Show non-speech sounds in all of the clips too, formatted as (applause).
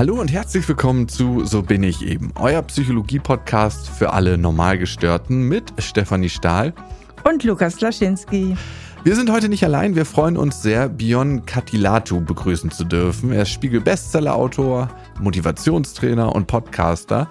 Hallo und herzlich willkommen zu So bin ich eben, euer Psychologie-Podcast für alle Normalgestörten mit Stefanie Stahl und Lukas Laschinski. Wir sind heute nicht allein, wir freuen uns sehr, Bion Katilatu begrüßen zu dürfen. Er ist Spiegel-Bestseller-Autor, Motivationstrainer und Podcaster.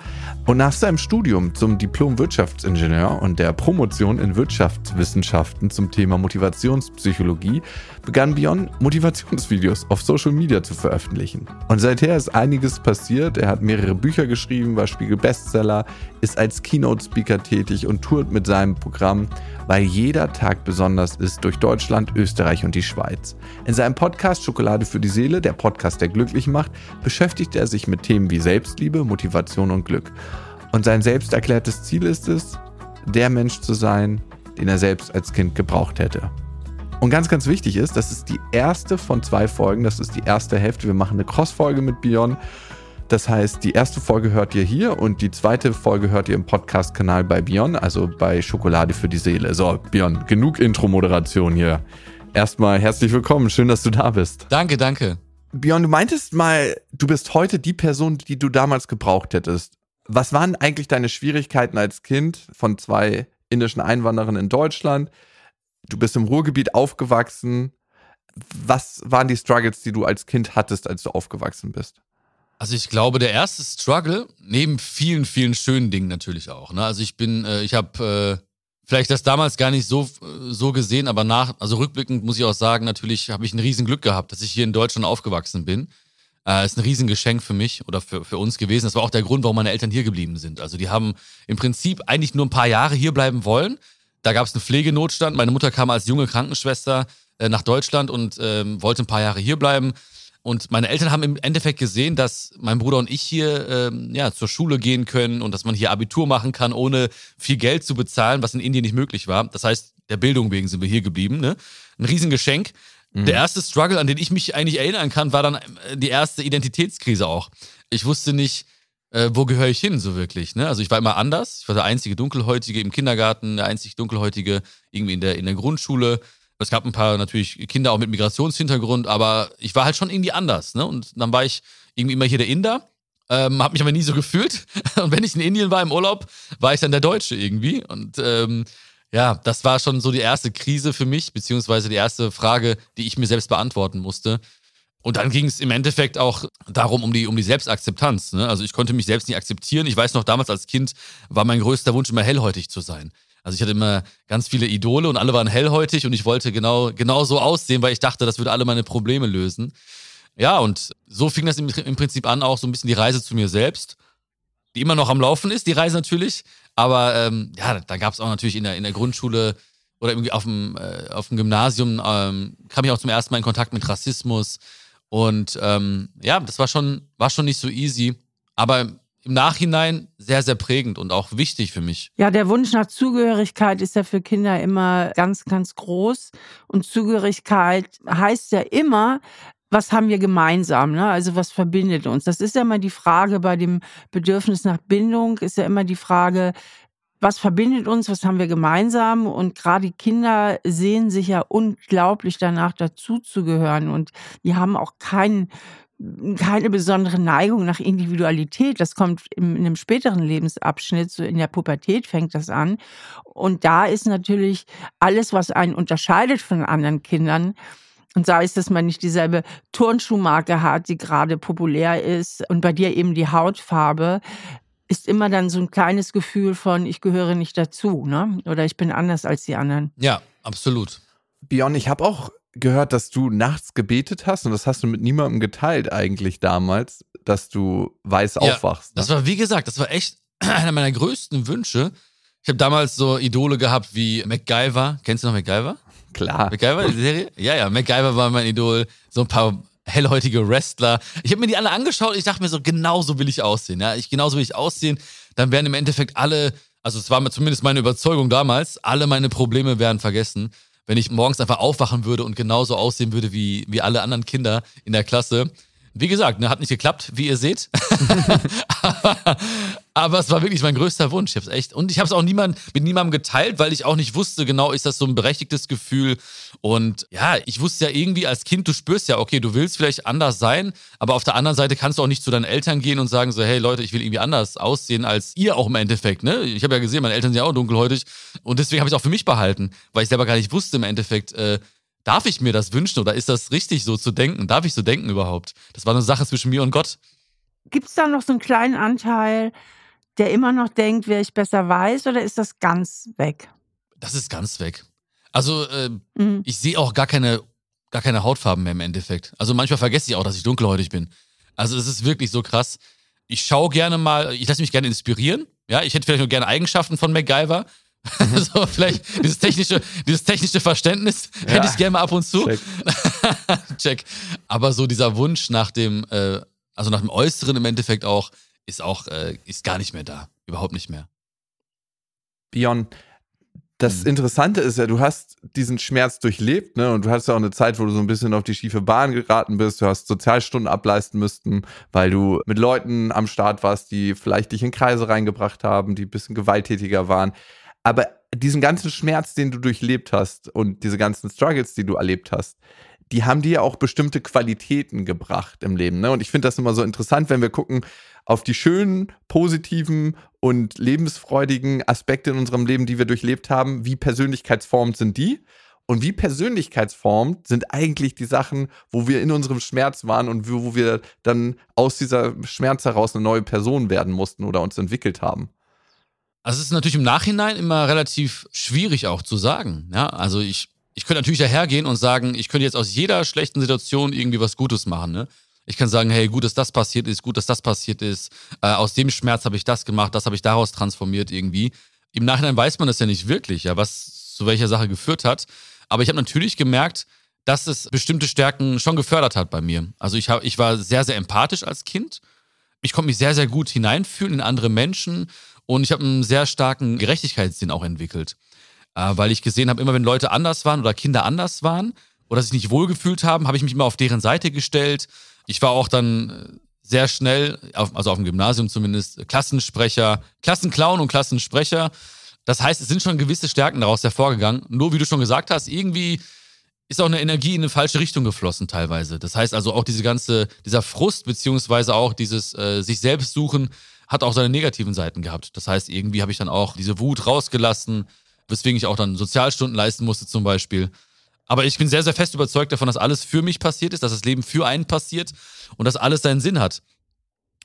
Und nach seinem Studium zum Diplom-Wirtschaftsingenieur und der Promotion in Wirtschaftswissenschaften zum Thema Motivationspsychologie begann Bion Motivationsvideos auf Social Media zu veröffentlichen. Und seither ist einiges passiert. Er hat mehrere Bücher geschrieben, war Spiegel-Bestseller, ist als Keynote-Speaker tätig und tourt mit seinem Programm, weil jeder Tag besonders ist durch Deutschland, Österreich und die Schweiz. In seinem Podcast Schokolade für die Seele, der Podcast, der glücklich macht, beschäftigt er sich mit Themen wie Selbstliebe, Motivation und Glück. Und sein selbst erklärtes Ziel ist es, der Mensch zu sein, den er selbst als Kind gebraucht hätte. Und ganz, ganz wichtig ist, das ist die erste von zwei Folgen, das ist die erste Hälfte. Wir machen eine Cross-Folge mit Beyond. Das heißt, die erste Folge hört ihr hier und die zweite Folge hört ihr im Podcast-Kanal bei Bion, also bei Schokolade für die Seele. So, Bion, genug Intro-Moderation hier. Erstmal herzlich willkommen, schön, dass du da bist. Danke, danke. Bion, du meintest mal, du bist heute die Person, die du damals gebraucht hättest. Was waren eigentlich deine Schwierigkeiten als Kind von zwei indischen Einwanderern in Deutschland? Du bist im Ruhrgebiet aufgewachsen. Was waren die Struggles, die du als Kind hattest, als du aufgewachsen bist? Also ich glaube, der erste Struggle, neben vielen, vielen schönen Dingen natürlich auch. Ne? Also ich bin, äh, ich habe äh, vielleicht das damals gar nicht so, so gesehen, aber nach, also rückblickend muss ich auch sagen, natürlich habe ich ein Riesenglück gehabt, dass ich hier in Deutschland aufgewachsen bin. Äh, ist ein Riesengeschenk für mich oder für, für uns gewesen. Das war auch der Grund, warum meine Eltern hier geblieben sind. Also die haben im Prinzip eigentlich nur ein paar Jahre hier bleiben wollen. Da gab es einen Pflegenotstand. Meine Mutter kam als junge Krankenschwester äh, nach Deutschland und ähm, wollte ein paar Jahre hier bleiben. Und meine Eltern haben im Endeffekt gesehen, dass mein Bruder und ich hier ähm, ja, zur Schule gehen können und dass man hier Abitur machen kann, ohne viel Geld zu bezahlen, was in Indien nicht möglich war. Das heißt, der Bildung wegen sind wir hier geblieben. Ne? Ein Riesengeschenk. Mhm. Der erste Struggle, an den ich mich eigentlich erinnern kann, war dann äh, die erste Identitätskrise auch. Ich wusste nicht, äh, wo gehöre ich hin so wirklich. Ne? Also ich war immer anders. Ich war der einzige Dunkelhäutige im Kindergarten, der einzige Dunkelhäutige irgendwie in der, in der Grundschule. Es gab ein paar natürlich Kinder auch mit Migrationshintergrund, aber ich war halt schon irgendwie anders. Ne? Und dann war ich irgendwie immer hier der Inder, ähm, habe mich aber nie so (laughs) gefühlt. Und wenn ich in Indien war im Urlaub, war ich dann der Deutsche irgendwie. Und ähm, ja, das war schon so die erste Krise für mich, beziehungsweise die erste Frage, die ich mir selbst beantworten musste. Und dann ging es im Endeffekt auch darum, um die, um die Selbstakzeptanz. Ne? Also ich konnte mich selbst nicht akzeptieren. Ich weiß noch, damals als Kind war mein größter Wunsch immer hellhäutig zu sein. Also ich hatte immer ganz viele Idole und alle waren hellhäutig und ich wollte genau, genau so aussehen, weil ich dachte, das würde alle meine Probleme lösen. Ja, und so fing das im, im Prinzip an, auch so ein bisschen die Reise zu mir selbst, die immer noch am Laufen ist, die Reise natürlich. Aber ähm, ja, da gab es auch natürlich in der, in der Grundschule oder auf dem, äh, auf dem Gymnasium, ähm, kam ich auch zum ersten Mal in Kontakt mit Rassismus. Und ähm, ja, das war schon, war schon nicht so easy. Aber im Nachhinein sehr, sehr prägend und auch wichtig für mich. Ja, der Wunsch nach Zugehörigkeit ist ja für Kinder immer ganz, ganz groß. Und Zugehörigkeit heißt ja immer, was haben wir gemeinsam, ne? Also was verbindet uns? Das ist ja immer die Frage bei dem Bedürfnis nach Bindung, ist ja immer die Frage, was verbindet uns, was haben wir gemeinsam? Und gerade die Kinder sehen sich ja unglaublich danach, dazuzugehören. Und die haben auch keinen keine besondere Neigung nach Individualität. Das kommt in einem späteren Lebensabschnitt, so in der Pubertät fängt das an. Und da ist natürlich alles, was einen unterscheidet von anderen Kindern, und sei es, dass man nicht dieselbe Turnschuhmarke hat, die gerade populär ist, und bei dir eben die Hautfarbe, ist immer dann so ein kleines Gefühl von, ich gehöre nicht dazu, ne? Oder ich bin anders als die anderen. Ja, absolut. Björn, ich habe auch gehört, dass du nachts gebetet hast und das hast du mit niemandem geteilt eigentlich damals, dass du weiß ja, aufwachst. Ne? Das war, wie gesagt, das war echt (clears throat) einer meiner größten Wünsche. Ich habe damals so Idole gehabt wie MacGyver. Kennst du noch MacGyver? Klar. MacGyver, die Serie? Ja, ja, MacGyver war mein Idol. So ein paar hellhäutige Wrestler. Ich habe mir die alle angeschaut und ich dachte mir so, genau so will ich aussehen. Ja, ich, genauso will ich aussehen. Dann wären im Endeffekt alle, also es war zumindest meine Überzeugung damals, alle meine Probleme wären vergessen wenn ich morgens einfach aufwachen würde und genauso aussehen würde wie, wie alle anderen Kinder in der Klasse. Wie gesagt, ne, hat nicht geklappt, wie ihr seht. aber, (laughs) aber, es war wirklich mein größter Wunsch. Ich hab's echt. Und ich habe es auch niemand, mit niemandem geteilt, weil ich auch nicht wusste, genau, ist das so ein berechtigtes Gefühl. Und ja, ich wusste ja irgendwie als Kind, du spürst ja, okay, du willst vielleicht anders sein, aber auf der anderen Seite kannst du auch nicht zu deinen Eltern gehen und sagen so, hey Leute, ich will irgendwie anders aussehen als ihr auch im Endeffekt. Ne? Ich habe ja gesehen, meine Eltern sind ja auch dunkelhäutig. Und deswegen habe ich es auch für mich behalten, weil ich selber gar nicht wusste im Endeffekt, äh, Darf ich mir das wünschen oder ist das richtig so zu denken? Darf ich so denken überhaupt? Das war eine Sache zwischen mir und Gott. Gibt es da noch so einen kleinen Anteil, der immer noch denkt, wer ich besser weiß, oder ist das ganz weg? Das ist ganz weg. Also äh, mhm. ich sehe auch gar keine, gar keine Hautfarben mehr im Endeffekt. Also manchmal vergesse ich auch, dass ich dunkelhäutig bin. Also es ist wirklich so krass. Ich schaue gerne mal, ich lasse mich gerne inspirieren. Ja, ich hätte vielleicht nur gerne Eigenschaften von MacGyver. (laughs) so, vielleicht dieses technische, dieses technische Verständnis ja. hätte ich gerne mal ab und zu. Check. (laughs) Check. Aber so dieser Wunsch nach dem, äh, also nach dem Äußeren im Endeffekt auch, ist auch, äh, ist gar nicht mehr da. Überhaupt nicht mehr. Bion, das mhm. Interessante ist ja, du hast diesen Schmerz durchlebt, ne? Und du hattest ja auch eine Zeit, wo du so ein bisschen auf die schiefe Bahn geraten bist. Du hast Sozialstunden ableisten müssten, weil du mit Leuten am Start warst, die vielleicht dich in Kreise reingebracht haben, die ein bisschen gewalttätiger waren. Aber diesen ganzen Schmerz, den du durchlebt hast und diese ganzen Struggles, die du erlebt hast, die haben dir auch bestimmte Qualitäten gebracht im Leben. Ne? Und ich finde das immer so interessant, wenn wir gucken auf die schönen, positiven und lebensfreudigen Aspekte in unserem Leben, die wir durchlebt haben. Wie persönlichkeitsformend sind die? Und wie persönlichkeitsformend sind eigentlich die Sachen, wo wir in unserem Schmerz waren und wo wir dann aus dieser Schmerz heraus eine neue Person werden mussten oder uns entwickelt haben? Also es ist natürlich im Nachhinein immer relativ schwierig auch zu sagen. Ja, also ich, ich könnte natürlich dahergehen und sagen, ich könnte jetzt aus jeder schlechten Situation irgendwie was Gutes machen. Ne? Ich kann sagen, hey, gut, dass das passiert ist, gut, dass das passiert ist. Äh, aus dem Schmerz habe ich das gemacht, das habe ich daraus transformiert irgendwie. Im Nachhinein weiß man das ja nicht wirklich, ja, was zu welcher Sache geführt hat. Aber ich habe natürlich gemerkt, dass es bestimmte Stärken schon gefördert hat bei mir. Also ich, hab, ich war sehr, sehr empathisch als Kind. Ich konnte mich sehr, sehr gut hineinfühlen in andere Menschen und ich habe einen sehr starken Gerechtigkeitssinn auch entwickelt. Äh, weil ich gesehen habe, immer wenn Leute anders waren oder Kinder anders waren oder sich nicht wohlgefühlt haben, habe ich mich immer auf deren Seite gestellt. Ich war auch dann äh, sehr schnell, auf, also auf dem Gymnasium zumindest, Klassensprecher, Klassenclown und Klassensprecher. Das heißt, es sind schon gewisse Stärken daraus hervorgegangen. Nur wie du schon gesagt hast, irgendwie ist auch eine Energie in eine falsche Richtung geflossen teilweise. Das heißt also auch diese ganze, dieser Frust, beziehungsweise auch dieses äh, sich selbst suchen, hat auch seine negativen Seiten gehabt. Das heißt, irgendwie habe ich dann auch diese Wut rausgelassen, weswegen ich auch dann Sozialstunden leisten musste zum Beispiel. Aber ich bin sehr, sehr fest überzeugt davon, dass alles für mich passiert ist, dass das Leben für einen passiert und dass alles seinen Sinn hat.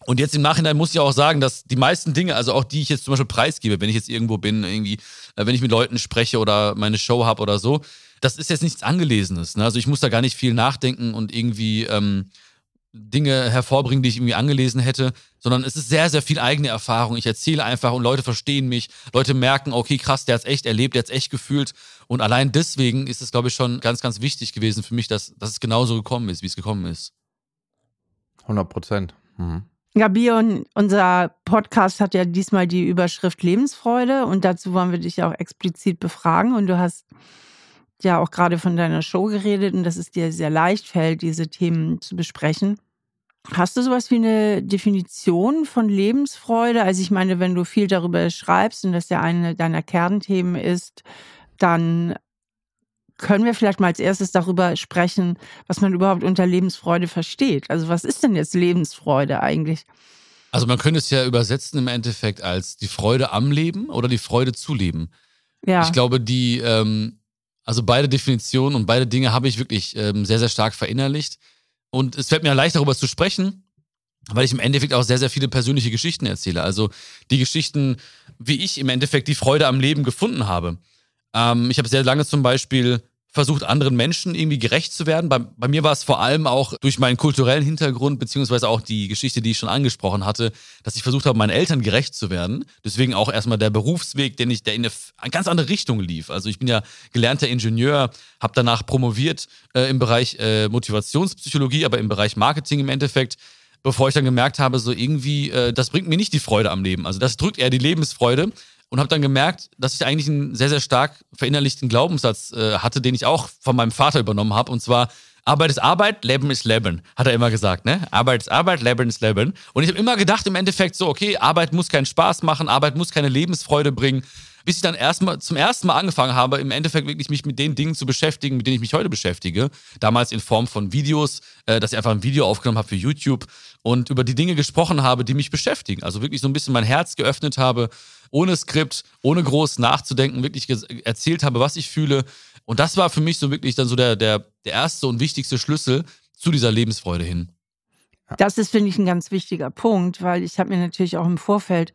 Und jetzt im Nachhinein muss ich auch sagen, dass die meisten Dinge, also auch die ich jetzt zum Beispiel preisgebe, wenn ich jetzt irgendwo bin, irgendwie, äh, wenn ich mit Leuten spreche oder meine Show habe oder so, das ist jetzt nichts Angelesenes. Ne? Also ich muss da gar nicht viel nachdenken und irgendwie ähm, Dinge hervorbringen, die ich irgendwie angelesen hätte, sondern es ist sehr, sehr viel eigene Erfahrung. Ich erzähle einfach und Leute verstehen mich. Leute merken, okay, krass, der hat es echt erlebt, der hat es echt gefühlt. Und allein deswegen ist es, glaube ich, schon ganz, ganz wichtig gewesen für mich, dass, dass es genauso gekommen ist, wie es gekommen ist. 100 Prozent. Mhm. Ja, Bion, unser Podcast hat ja diesmal die Überschrift Lebensfreude und dazu wollen wir dich auch explizit befragen und du hast ja auch gerade von deiner Show geredet und dass es dir sehr leicht fällt, diese Themen zu besprechen. Hast du sowas wie eine Definition von Lebensfreude? Also ich meine, wenn du viel darüber schreibst und das ja eine deiner Kernthemen ist, dann können wir vielleicht mal als erstes darüber sprechen, was man überhaupt unter Lebensfreude versteht. Also was ist denn jetzt Lebensfreude eigentlich? Also man könnte es ja übersetzen im Endeffekt als die Freude am Leben oder die Freude zu leben. Ja. Ich glaube, die, ähm, also beide Definitionen und beide Dinge habe ich wirklich ähm, sehr, sehr stark verinnerlicht. Und es fällt mir leicht darüber zu sprechen, weil ich im Endeffekt auch sehr, sehr viele persönliche Geschichten erzähle. Also die Geschichten, wie ich im Endeffekt die Freude am Leben gefunden habe. Ähm, ich habe sehr lange zum Beispiel versucht, anderen Menschen irgendwie gerecht zu werden. Bei, bei mir war es vor allem auch durch meinen kulturellen Hintergrund, beziehungsweise auch die Geschichte, die ich schon angesprochen hatte, dass ich versucht habe, meinen Eltern gerecht zu werden. Deswegen auch erstmal der Berufsweg, den ich, der in eine ganz andere Richtung lief. Also ich bin ja gelernter Ingenieur, habe danach promoviert äh, im Bereich äh, Motivationspsychologie, aber im Bereich Marketing im Endeffekt bevor ich dann gemerkt habe, so irgendwie, äh, das bringt mir nicht die Freude am Leben. Also das drückt eher die Lebensfreude und habe dann gemerkt, dass ich eigentlich einen sehr, sehr stark verinnerlichten Glaubenssatz äh, hatte, den ich auch von meinem Vater übernommen habe. Und zwar, Arbeit ist Arbeit, Leben ist Leben, hat er immer gesagt, ne? Arbeit ist Arbeit, Leben ist Leben. Und ich habe immer gedacht im Endeffekt so, okay, Arbeit muss keinen Spaß machen, Arbeit muss keine Lebensfreude bringen bis ich dann erstmal zum ersten Mal angefangen habe, im Endeffekt wirklich mich mit den Dingen zu beschäftigen, mit denen ich mich heute beschäftige. Damals in Form von Videos, äh, dass ich einfach ein Video aufgenommen habe für YouTube und über die Dinge gesprochen habe, die mich beschäftigen. Also wirklich so ein bisschen mein Herz geöffnet habe, ohne Skript, ohne groß nachzudenken, wirklich erzählt habe, was ich fühle. Und das war für mich so wirklich dann so der, der, der erste und wichtigste Schlüssel zu dieser Lebensfreude hin. Das ist, finde ich, ein ganz wichtiger Punkt, weil ich habe mir natürlich auch im Vorfeld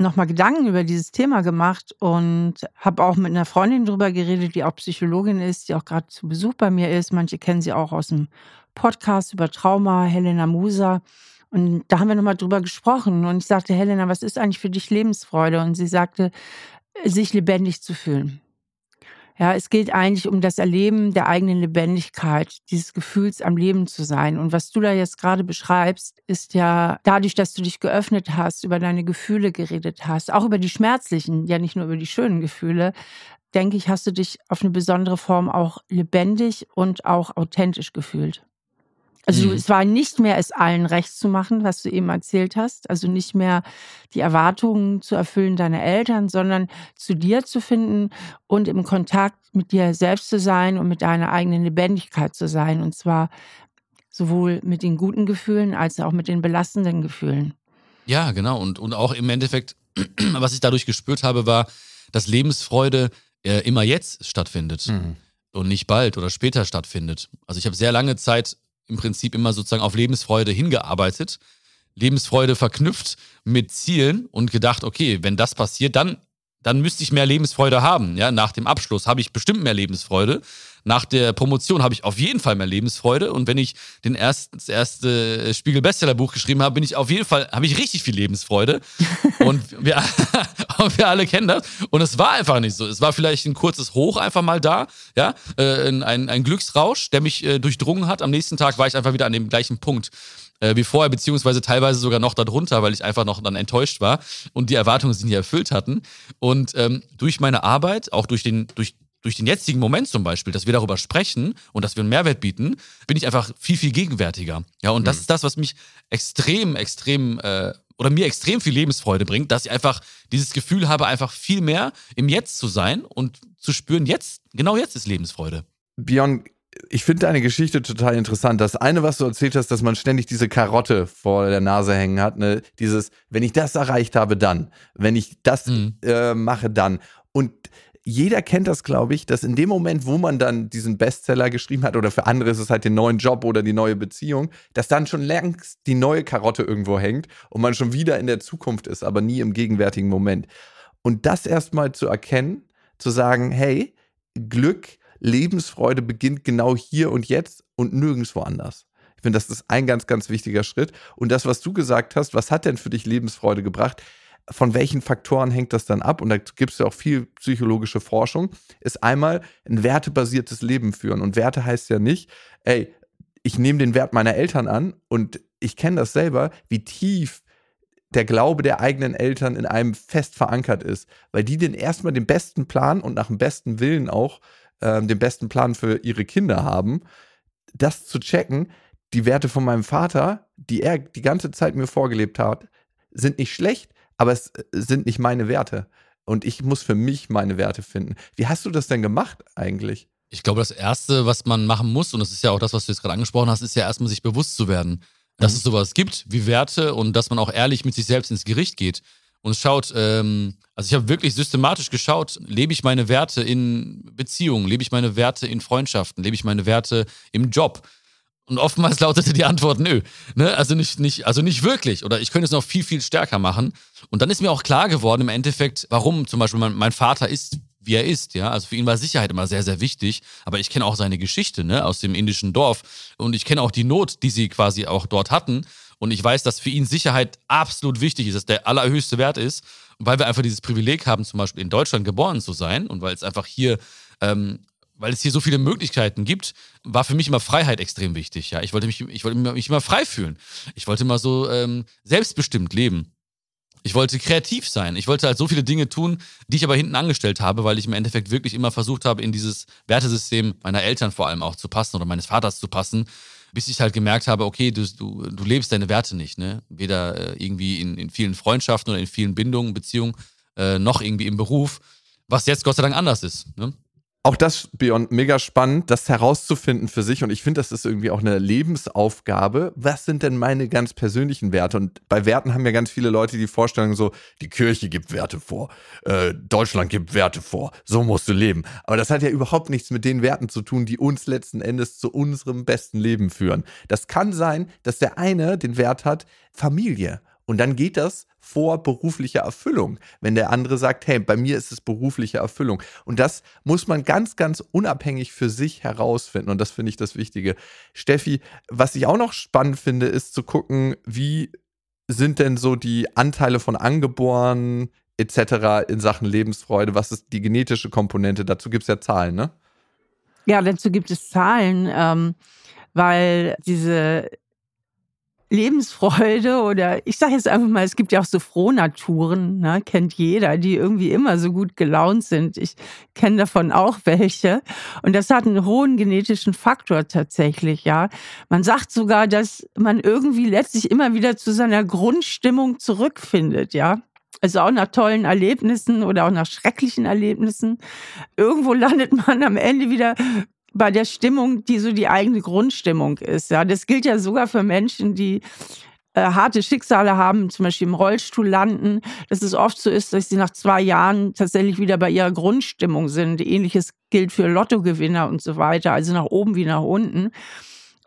nochmal Gedanken über dieses Thema gemacht und habe auch mit einer Freundin drüber geredet, die auch Psychologin ist, die auch gerade zu Besuch bei mir ist. Manche kennen sie auch aus dem Podcast über Trauma, Helena Musa. Und da haben wir nochmal drüber gesprochen. Und ich sagte, Helena, was ist eigentlich für dich Lebensfreude? Und sie sagte, sich lebendig zu fühlen. Ja, es geht eigentlich um das Erleben der eigenen Lebendigkeit, dieses Gefühls am Leben zu sein. Und was du da jetzt gerade beschreibst, ist ja dadurch, dass du dich geöffnet hast, über deine Gefühle geredet hast, auch über die schmerzlichen, ja nicht nur über die schönen Gefühle, denke ich, hast du dich auf eine besondere Form auch lebendig und auch authentisch gefühlt. Also mhm. es war nicht mehr es allen recht zu machen, was du eben erzählt hast. Also nicht mehr die Erwartungen zu erfüllen deiner Eltern, sondern zu dir zu finden und im Kontakt mit dir selbst zu sein und mit deiner eigenen Lebendigkeit zu sein. Und zwar sowohl mit den guten Gefühlen als auch mit den belastenden Gefühlen. Ja, genau. Und, und auch im Endeffekt, (clears throat) was ich dadurch gespürt habe, war, dass Lebensfreude äh, immer jetzt stattfindet. Mhm. Und nicht bald oder später stattfindet. Also ich habe sehr lange Zeit im Prinzip immer sozusagen auf Lebensfreude hingearbeitet, Lebensfreude verknüpft mit Zielen und gedacht, okay, wenn das passiert, dann, dann müsste ich mehr Lebensfreude haben. Ja, nach dem Abschluss habe ich bestimmt mehr Lebensfreude. Nach der Promotion habe ich auf jeden Fall mehr Lebensfreude. Und wenn ich den ersten, das erste Spiegel-Bestseller-Buch geschrieben habe, bin ich auf jeden Fall, habe ich richtig viel Lebensfreude. (laughs) und, wir, (laughs) wir alle kennen das. Und es war einfach nicht so. Es war vielleicht ein kurzes Hoch einfach mal da, ja, äh, ein, ein Glücksrausch, der mich äh, durchdrungen hat. Am nächsten Tag war ich einfach wieder an dem gleichen Punkt äh, wie vorher, beziehungsweise teilweise sogar noch darunter, weil ich einfach noch dann enttäuscht war und die Erwartungen sich nicht erfüllt hatten. Und ähm, durch meine Arbeit, auch durch den, durch durch den jetzigen Moment zum Beispiel, dass wir darüber sprechen und dass wir einen Mehrwert bieten, bin ich einfach viel, viel gegenwärtiger. Ja, und das mhm. ist das, was mich extrem, extrem äh, oder mir extrem viel Lebensfreude bringt, dass ich einfach dieses Gefühl habe, einfach viel mehr im Jetzt zu sein und zu spüren, jetzt, genau jetzt ist Lebensfreude. Björn, ich finde deine Geschichte total interessant. Das eine, was du erzählt hast, dass man ständig diese Karotte vor der Nase hängen hat, ne? dieses, wenn ich das erreicht habe, dann, wenn ich das mhm. äh, mache, dann. Und jeder kennt das, glaube ich, dass in dem Moment, wo man dann diesen Bestseller geschrieben hat, oder für andere ist es halt den neuen Job oder die neue Beziehung, dass dann schon längst die neue Karotte irgendwo hängt und man schon wieder in der Zukunft ist, aber nie im gegenwärtigen Moment. Und das erstmal zu erkennen, zu sagen, hey, Glück, Lebensfreude beginnt genau hier und jetzt und nirgendwo anders. Ich finde, das ist ein ganz, ganz wichtiger Schritt. Und das, was du gesagt hast, was hat denn für dich Lebensfreude gebracht? Von welchen Faktoren hängt das dann ab? Und da gibt es ja auch viel psychologische Forschung, ist einmal ein wertebasiertes Leben führen. Und Werte heißt ja nicht, ey, ich nehme den Wert meiner Eltern an und ich kenne das selber, wie tief der Glaube der eigenen Eltern in einem fest verankert ist, weil die den erstmal den besten Plan und nach dem besten Willen auch äh, den besten Plan für ihre Kinder haben. Das zu checken, die Werte von meinem Vater, die er die ganze Zeit mir vorgelebt hat, sind nicht schlecht, aber es äh, sind nicht meine Werte. Und ich muss für mich meine Werte finden. Wie hast du das denn gemacht eigentlich? Ich glaube, das Erste, was man machen muss, und das ist ja auch das, was du jetzt gerade angesprochen hast, ist ja erstmal sich bewusst zu werden, dass mhm. es sowas gibt wie Werte und dass man auch ehrlich mit sich selbst ins Gericht geht und schaut, ähm, also ich habe wirklich systematisch geschaut, lebe ich meine Werte in Beziehungen, lebe ich meine Werte in Freundschaften, lebe ich meine Werte im Job, und oftmals lautete die Antwort nö. Ne? Also nicht, nicht, also nicht wirklich. Oder ich könnte es noch viel, viel stärker machen. Und dann ist mir auch klar geworden im Endeffekt, warum zum Beispiel mein, mein Vater ist, wie er ist, ja. Also für ihn war Sicherheit immer sehr, sehr wichtig. Aber ich kenne auch seine Geschichte, ne, aus dem indischen Dorf. Und ich kenne auch die Not, die sie quasi auch dort hatten. Und ich weiß, dass für ihn Sicherheit absolut wichtig ist, dass der allerhöchste Wert ist. Und weil wir einfach dieses Privileg haben, zum Beispiel in Deutschland geboren zu sein und weil es einfach hier ähm, weil es hier so viele Möglichkeiten gibt, war für mich immer Freiheit extrem wichtig. Ja, ich wollte mich, ich wollte mich immer frei fühlen. Ich wollte immer so ähm, selbstbestimmt leben. Ich wollte kreativ sein. Ich wollte halt so viele Dinge tun, die ich aber hinten angestellt habe, weil ich im Endeffekt wirklich immer versucht habe, in dieses Wertesystem meiner Eltern vor allem auch zu passen oder meines Vaters zu passen, bis ich halt gemerkt habe, okay, du, du, du lebst deine Werte nicht, ne? Weder äh, irgendwie in, in vielen Freundschaften oder in vielen Bindungen, Beziehungen, äh, noch irgendwie im Beruf, was jetzt Gott sei Dank anders ist. Ne? Auch das, Beyond, mega spannend, das herauszufinden für sich. Und ich finde, das ist irgendwie auch eine Lebensaufgabe. Was sind denn meine ganz persönlichen Werte? Und bei Werten haben ja ganz viele Leute die Vorstellung so, die Kirche gibt Werte vor, äh, Deutschland gibt Werte vor, so musst du leben. Aber das hat ja überhaupt nichts mit den Werten zu tun, die uns letzten Endes zu unserem besten Leben führen. Das kann sein, dass der eine den Wert hat, Familie. Und dann geht das vor beruflicher Erfüllung, wenn der andere sagt, hey, bei mir ist es berufliche Erfüllung. Und das muss man ganz, ganz unabhängig für sich herausfinden. Und das finde ich das Wichtige. Steffi, was ich auch noch spannend finde, ist zu gucken, wie sind denn so die Anteile von Angeborenen etc. in Sachen Lebensfreude? Was ist die genetische Komponente? Dazu gibt es ja Zahlen, ne? Ja, dazu gibt es Zahlen, ähm, weil diese Lebensfreude oder ich sage jetzt einfach mal, es gibt ja auch so Frohnaturen, ne, kennt jeder, die irgendwie immer so gut gelaunt sind. Ich kenne davon auch welche. Und das hat einen hohen genetischen Faktor tatsächlich, ja. Man sagt sogar, dass man irgendwie letztlich immer wieder zu seiner Grundstimmung zurückfindet, ja. Also auch nach tollen Erlebnissen oder auch nach schrecklichen Erlebnissen. Irgendwo landet man am Ende wieder bei der Stimmung, die so die eigene Grundstimmung ist. Ja, das gilt ja sogar für Menschen, die äh, harte Schicksale haben, zum Beispiel im Rollstuhl landen, dass es oft so ist, dass sie nach zwei Jahren tatsächlich wieder bei ihrer Grundstimmung sind. Ähnliches gilt für Lottogewinner und so weiter, also nach oben wie nach unten.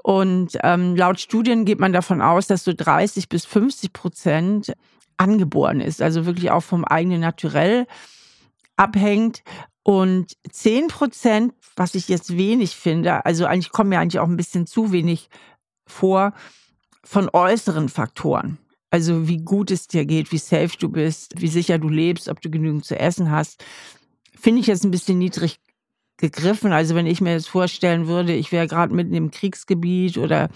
Und ähm, laut Studien geht man davon aus, dass so 30 bis 50 Prozent angeboren ist, also wirklich auch vom eigenen Naturell abhängt. Und 10 Prozent, was ich jetzt wenig finde, also eigentlich kommen mir eigentlich auch ein bisschen zu wenig vor, von äußeren Faktoren. Also wie gut es dir geht, wie safe du bist, wie sicher du lebst, ob du genügend zu essen hast, finde ich jetzt ein bisschen niedrig gegriffen. Also wenn ich mir jetzt vorstellen würde, ich wäre gerade mitten im Kriegsgebiet oder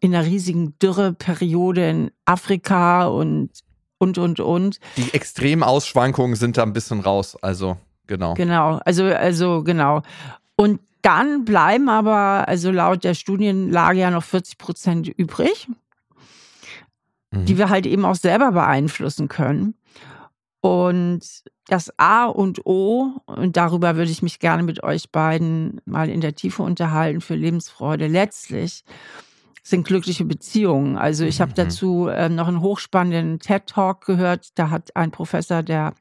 in einer riesigen Dürreperiode in Afrika und und und und. Die extremen Ausschwankungen sind da ein bisschen raus. Also Genau. Genau, also, also genau. Und dann bleiben aber, also laut der Studienlage ja noch 40 Prozent übrig, mhm. die wir halt eben auch selber beeinflussen können. Und das A und O, und darüber würde ich mich gerne mit euch beiden mal in der Tiefe unterhalten für Lebensfreude, letztlich sind glückliche Beziehungen. Also ich habe mhm. dazu äh, noch einen hochspannenden TED-Talk gehört. Da hat ein Professor der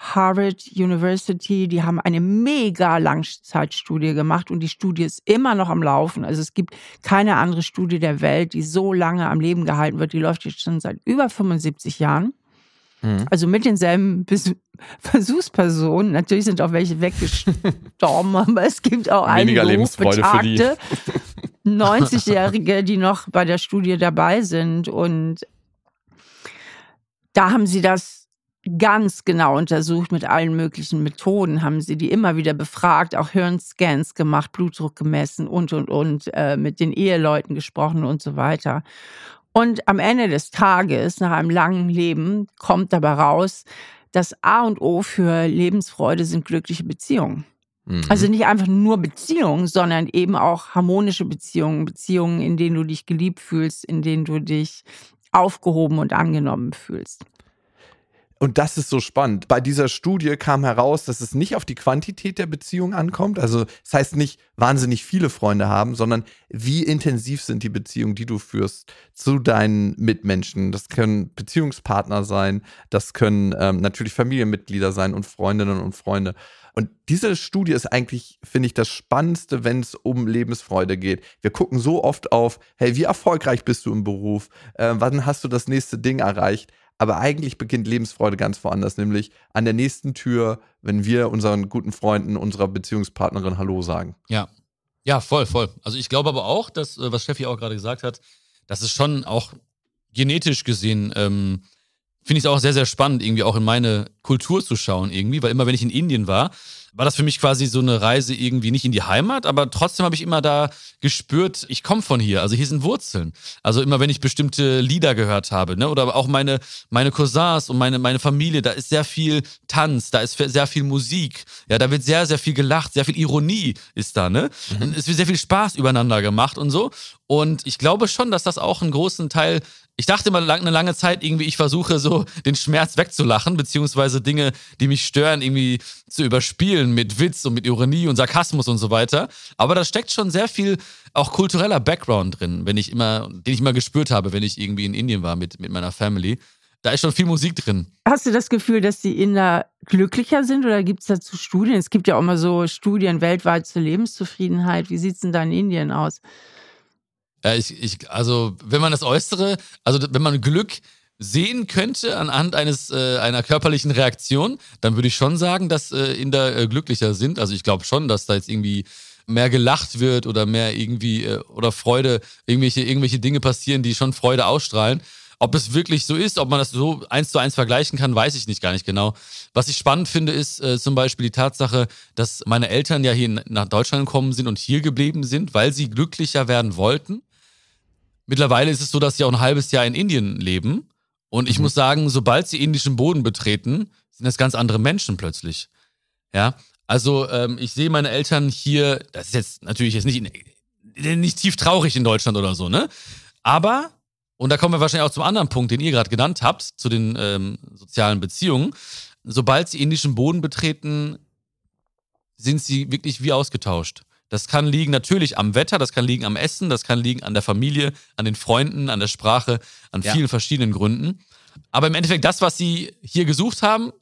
Harvard University, die haben eine mega Langzeitstudie gemacht und die Studie ist immer noch am Laufen. Also es gibt keine andere Studie der Welt, die so lange am Leben gehalten wird. Die läuft jetzt schon seit über 75 Jahren. Mhm. Also mit denselben (laughs) Versuchspersonen. Natürlich sind auch welche weggestorben, (laughs) aber es gibt auch einige Lebensfreude 90-Jährige, (laughs) die noch bei der Studie dabei sind. Und da haben sie das ganz genau untersucht mit allen möglichen Methoden, haben sie die immer wieder befragt, auch Hirnscans gemacht, Blutdruck gemessen und, und, und, äh, mit den Eheleuten gesprochen und so weiter. Und am Ende des Tages, nach einem langen Leben, kommt dabei raus, das A und O für Lebensfreude sind glückliche Beziehungen. Mhm. Also nicht einfach nur Beziehungen, sondern eben auch harmonische Beziehungen, Beziehungen, in denen du dich geliebt fühlst, in denen du dich aufgehoben und angenommen fühlst. Und das ist so spannend. Bei dieser Studie kam heraus, dass es nicht auf die Quantität der Beziehung ankommt. Also das heißt nicht wahnsinnig viele Freunde haben, sondern wie intensiv sind die Beziehungen, die du führst zu deinen Mitmenschen. Das können Beziehungspartner sein, das können ähm, natürlich Familienmitglieder sein und Freundinnen und Freunde. Und diese Studie ist eigentlich, finde ich, das Spannendste, wenn es um Lebensfreude geht. Wir gucken so oft auf, hey, wie erfolgreich bist du im Beruf? Äh, wann hast du das nächste Ding erreicht? Aber eigentlich beginnt Lebensfreude ganz woanders, nämlich an der nächsten Tür, wenn wir unseren guten Freunden, unserer Beziehungspartnerin Hallo sagen. Ja. Ja, voll, voll. Also ich glaube aber auch, dass, äh, was Steffi auch gerade gesagt hat, dass es schon auch genetisch gesehen ähm, finde ich es auch sehr, sehr spannend, irgendwie auch in meine Kultur zu schauen, irgendwie, weil immer wenn ich in Indien war, war das für mich quasi so eine Reise irgendwie nicht in die Heimat, aber trotzdem habe ich immer da gespürt, ich komme von hier, also hier sind Wurzeln. Also immer wenn ich bestimmte Lieder gehört habe, ne, oder auch meine, meine Cousins und meine, meine Familie, da ist sehr viel Tanz, da ist sehr viel Musik, ja, da wird sehr, sehr viel gelacht, sehr viel Ironie ist da, ne? Mhm. Es wird sehr viel Spaß übereinander gemacht und so. Und ich glaube schon, dass das auch einen großen Teil ich dachte mal lang, eine lange Zeit irgendwie, ich versuche so den Schmerz wegzulachen, beziehungsweise Dinge, die mich stören, irgendwie zu überspielen mit Witz und mit Ironie und Sarkasmus und so weiter. Aber da steckt schon sehr viel auch kultureller Background drin, wenn ich immer, den ich immer gespürt habe, wenn ich irgendwie in Indien war mit, mit meiner Family. Da ist schon viel Musik drin. Hast du das Gefühl, dass die Inder glücklicher sind oder gibt es dazu Studien? Es gibt ja auch immer so Studien weltweit zur Lebenszufriedenheit. Wie sieht es denn da in Indien aus? Ja, ich, ich, also, wenn man das Äußere, also wenn man Glück sehen könnte anhand eines äh, einer körperlichen Reaktion, dann würde ich schon sagen, dass äh, Inder äh, glücklicher sind. Also ich glaube schon, dass da jetzt irgendwie mehr gelacht wird oder mehr irgendwie äh, oder Freude, irgendwelche, irgendwelche Dinge passieren, die schon Freude ausstrahlen. Ob es wirklich so ist, ob man das so eins zu eins vergleichen kann, weiß ich nicht gar nicht genau. Was ich spannend finde, ist äh, zum Beispiel die Tatsache, dass meine Eltern ja hier nach Deutschland gekommen sind und hier geblieben sind, weil sie glücklicher werden wollten. Mittlerweile ist es so, dass sie auch ein halbes Jahr in Indien leben. Und ich mhm. muss sagen, sobald sie indischen Boden betreten, sind das ganz andere Menschen plötzlich. Ja, also ähm, ich sehe meine Eltern hier, das ist jetzt natürlich jetzt nicht, nicht tief traurig in Deutschland oder so, ne? Aber, und da kommen wir wahrscheinlich auch zum anderen Punkt, den ihr gerade genannt habt, zu den ähm, sozialen Beziehungen. Sobald sie indischen Boden betreten, sind sie wirklich wie ausgetauscht. Das kann liegen natürlich am Wetter, das kann liegen am Essen, das kann liegen an der Familie, an den Freunden, an der Sprache, an vielen ja. verschiedenen Gründen. Aber im Endeffekt, das, was sie hier gesucht haben,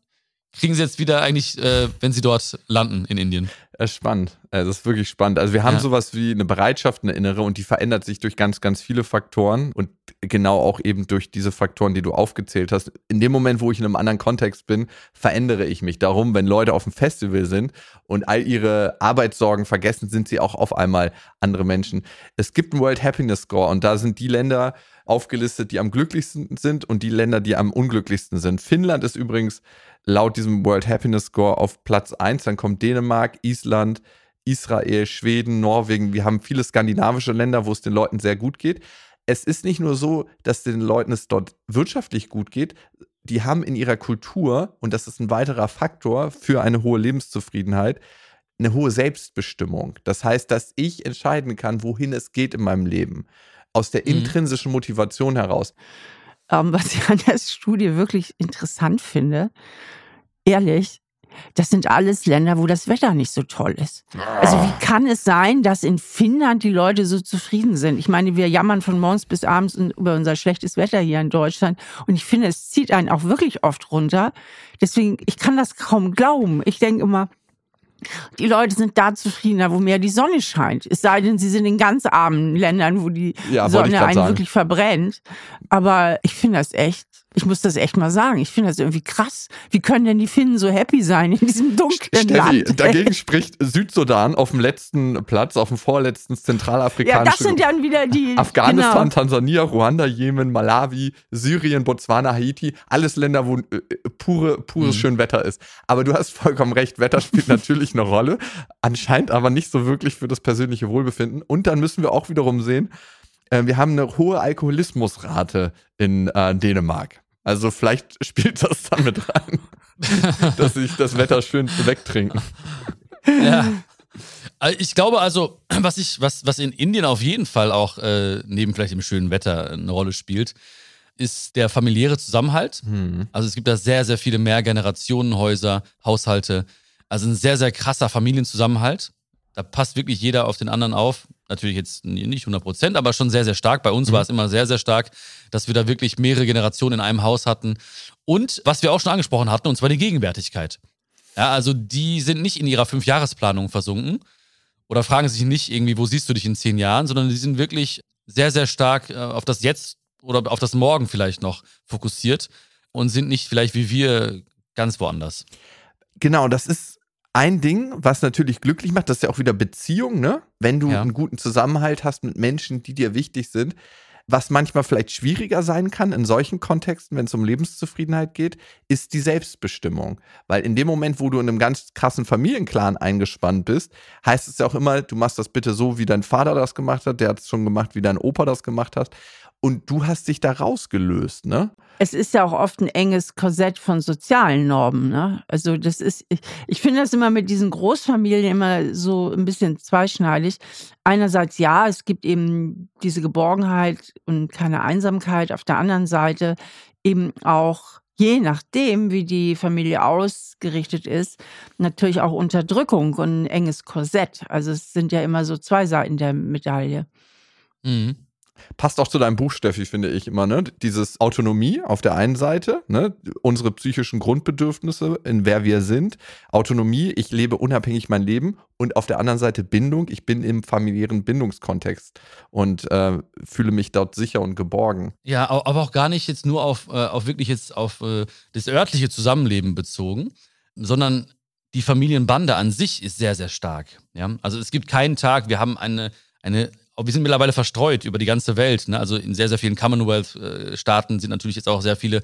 kriegen sie jetzt wieder eigentlich, äh, wenn sie dort landen in Indien. Spannend. Das ist wirklich spannend. Also wir haben ja. sowas wie eine Bereitschaft, eine innere, und die verändert sich durch ganz, ganz viele Faktoren und genau auch eben durch diese Faktoren, die du aufgezählt hast. In dem Moment, wo ich in einem anderen Kontext bin, verändere ich mich. Darum, wenn Leute auf dem Festival sind und all ihre Arbeitssorgen vergessen, sind sie auch auf einmal andere Menschen. Es gibt einen World Happiness Score und da sind die Länder aufgelistet, die am glücklichsten sind und die Länder, die am unglücklichsten sind. Finnland ist übrigens laut diesem World Happiness Score auf Platz 1. Dann kommt Dänemark, Island, Israel, Schweden, Norwegen. Wir haben viele skandinavische Länder, wo es den Leuten sehr gut geht. Es ist nicht nur so, dass den Leuten es dort wirtschaftlich gut geht, die haben in ihrer Kultur, und das ist ein weiterer Faktor für eine hohe Lebenszufriedenheit, eine hohe Selbstbestimmung. Das heißt, dass ich entscheiden kann, wohin es geht in meinem Leben. Aus der mhm. intrinsischen Motivation heraus. Ähm, was ich an der Studie wirklich interessant finde, ehrlich, das sind alles Länder, wo das Wetter nicht so toll ist. Also wie kann es sein, dass in Finnland die Leute so zufrieden sind? Ich meine, wir jammern von morgens bis abends über unser schlechtes Wetter hier in Deutschland und ich finde, es zieht einen auch wirklich oft runter. Deswegen, ich kann das kaum glauben. Ich denke immer, die Leute sind da zufriedener, wo mehr die Sonne scheint. Es sei denn, sie sind in ganz armen Ländern, wo die ja, Sonne einen sagen. wirklich verbrennt. Aber ich finde das echt ich muss das echt mal sagen. Ich finde das irgendwie krass. Wie können denn die Finnen so happy sein in diesem dunklen Steffi, Land? Dagegen (laughs) spricht Südsudan auf dem letzten Platz, auf dem vorletzten zentralafrikanischen. Ja, das sind dann wieder die. Afghanistan, genau. Tansania, Ruanda, Jemen, Malawi, Syrien, Botswana, Haiti. Alles Länder, wo äh, pure, pures mhm. schön Wetter ist. Aber du hast vollkommen recht. Wetter spielt (laughs) natürlich eine Rolle. Anscheinend aber nicht so wirklich für das persönliche Wohlbefinden. Und dann müssen wir auch wiederum sehen, äh, wir haben eine hohe Alkoholismusrate in äh, Dänemark. Also vielleicht (laughs) spielt das damit rein, (laughs) dass sich das Wetter schön wegtrinken. Ja. Äh, ich glaube also, (clears throat) was ich, was, was in Indien auf jeden Fall auch äh, neben vielleicht dem schönen Wetter eine Rolle spielt, ist der familiäre Zusammenhalt. Mhm. Also es gibt da sehr, sehr viele Mehrgenerationenhäuser, Haushalte. Also ein sehr, sehr krasser Familienzusammenhalt. Da passt wirklich jeder auf den anderen auf. Natürlich jetzt nicht 100 Prozent, aber schon sehr, sehr stark. Bei uns mhm. war es immer sehr, sehr stark, dass wir da wirklich mehrere Generationen in einem Haus hatten. Und was wir auch schon angesprochen hatten, und zwar die Gegenwärtigkeit. Ja, also die sind nicht in ihrer Fünfjahresplanung versunken oder fragen sich nicht irgendwie, wo siehst du dich in zehn Jahren, sondern die sind wirklich sehr, sehr stark äh, auf das Jetzt oder auf das Morgen vielleicht noch fokussiert und sind nicht vielleicht wie wir ganz woanders. Genau, das ist ein Ding, was natürlich glücklich macht, das ist ja auch wieder Beziehung, ne? Wenn du ja. einen guten Zusammenhalt hast mit Menschen, die dir wichtig sind. Was manchmal vielleicht schwieriger sein kann in solchen Kontexten, wenn es um Lebenszufriedenheit geht, ist die Selbstbestimmung. Weil in dem Moment, wo du in einem ganz krassen Familienclan eingespannt bist, heißt es ja auch immer, du machst das bitte so, wie dein Vater das gemacht hat, der hat es schon gemacht, wie dein Opa das gemacht hat. Und du hast dich da rausgelöst, ne? Es ist ja auch oft ein enges Korsett von sozialen Normen, ne? Also das ist, ich, ich finde das immer mit diesen Großfamilien immer so ein bisschen zweischneidig. Einerseits ja, es gibt eben diese Geborgenheit und keine Einsamkeit. Auf der anderen Seite eben auch je nachdem, wie die Familie ausgerichtet ist, natürlich auch Unterdrückung und ein enges Korsett. Also es sind ja immer so zwei Seiten der Medaille. Mhm. Passt auch zu deinem Buch, Steffi, finde ich immer, ne? Dieses Autonomie auf der einen Seite, ne? Unsere psychischen Grundbedürfnisse, in wer wir sind. Autonomie, ich lebe unabhängig mein Leben. Und auf der anderen Seite Bindung, ich bin im familiären Bindungskontext und äh, fühle mich dort sicher und geborgen. Ja, aber auch gar nicht jetzt nur auf, äh, auf wirklich jetzt auf äh, das örtliche Zusammenleben bezogen, sondern die Familienbande an sich ist sehr, sehr stark. Ja? Also es gibt keinen Tag, wir haben eine, eine wir sind mittlerweile verstreut über die ganze Welt. Ne? Also in sehr, sehr vielen Commonwealth-Staaten sind natürlich jetzt auch sehr viele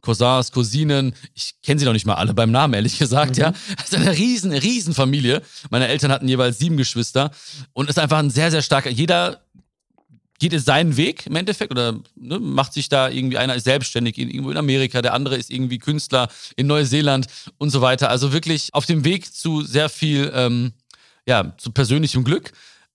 Cousins, Cousinen. Ich kenne sie noch nicht mal alle beim Namen, ehrlich gesagt, mhm. ja. Ist eine riesen, riesen Familie. Meine Eltern hatten jeweils sieben Geschwister und ist einfach ein sehr, sehr starker. Jeder geht es seinen Weg im Endeffekt oder ne, macht sich da irgendwie einer ist selbstständig irgendwo in Amerika, der andere ist irgendwie Künstler in Neuseeland und so weiter. Also wirklich auf dem Weg zu sehr viel, ähm, ja, zu persönlichem Glück.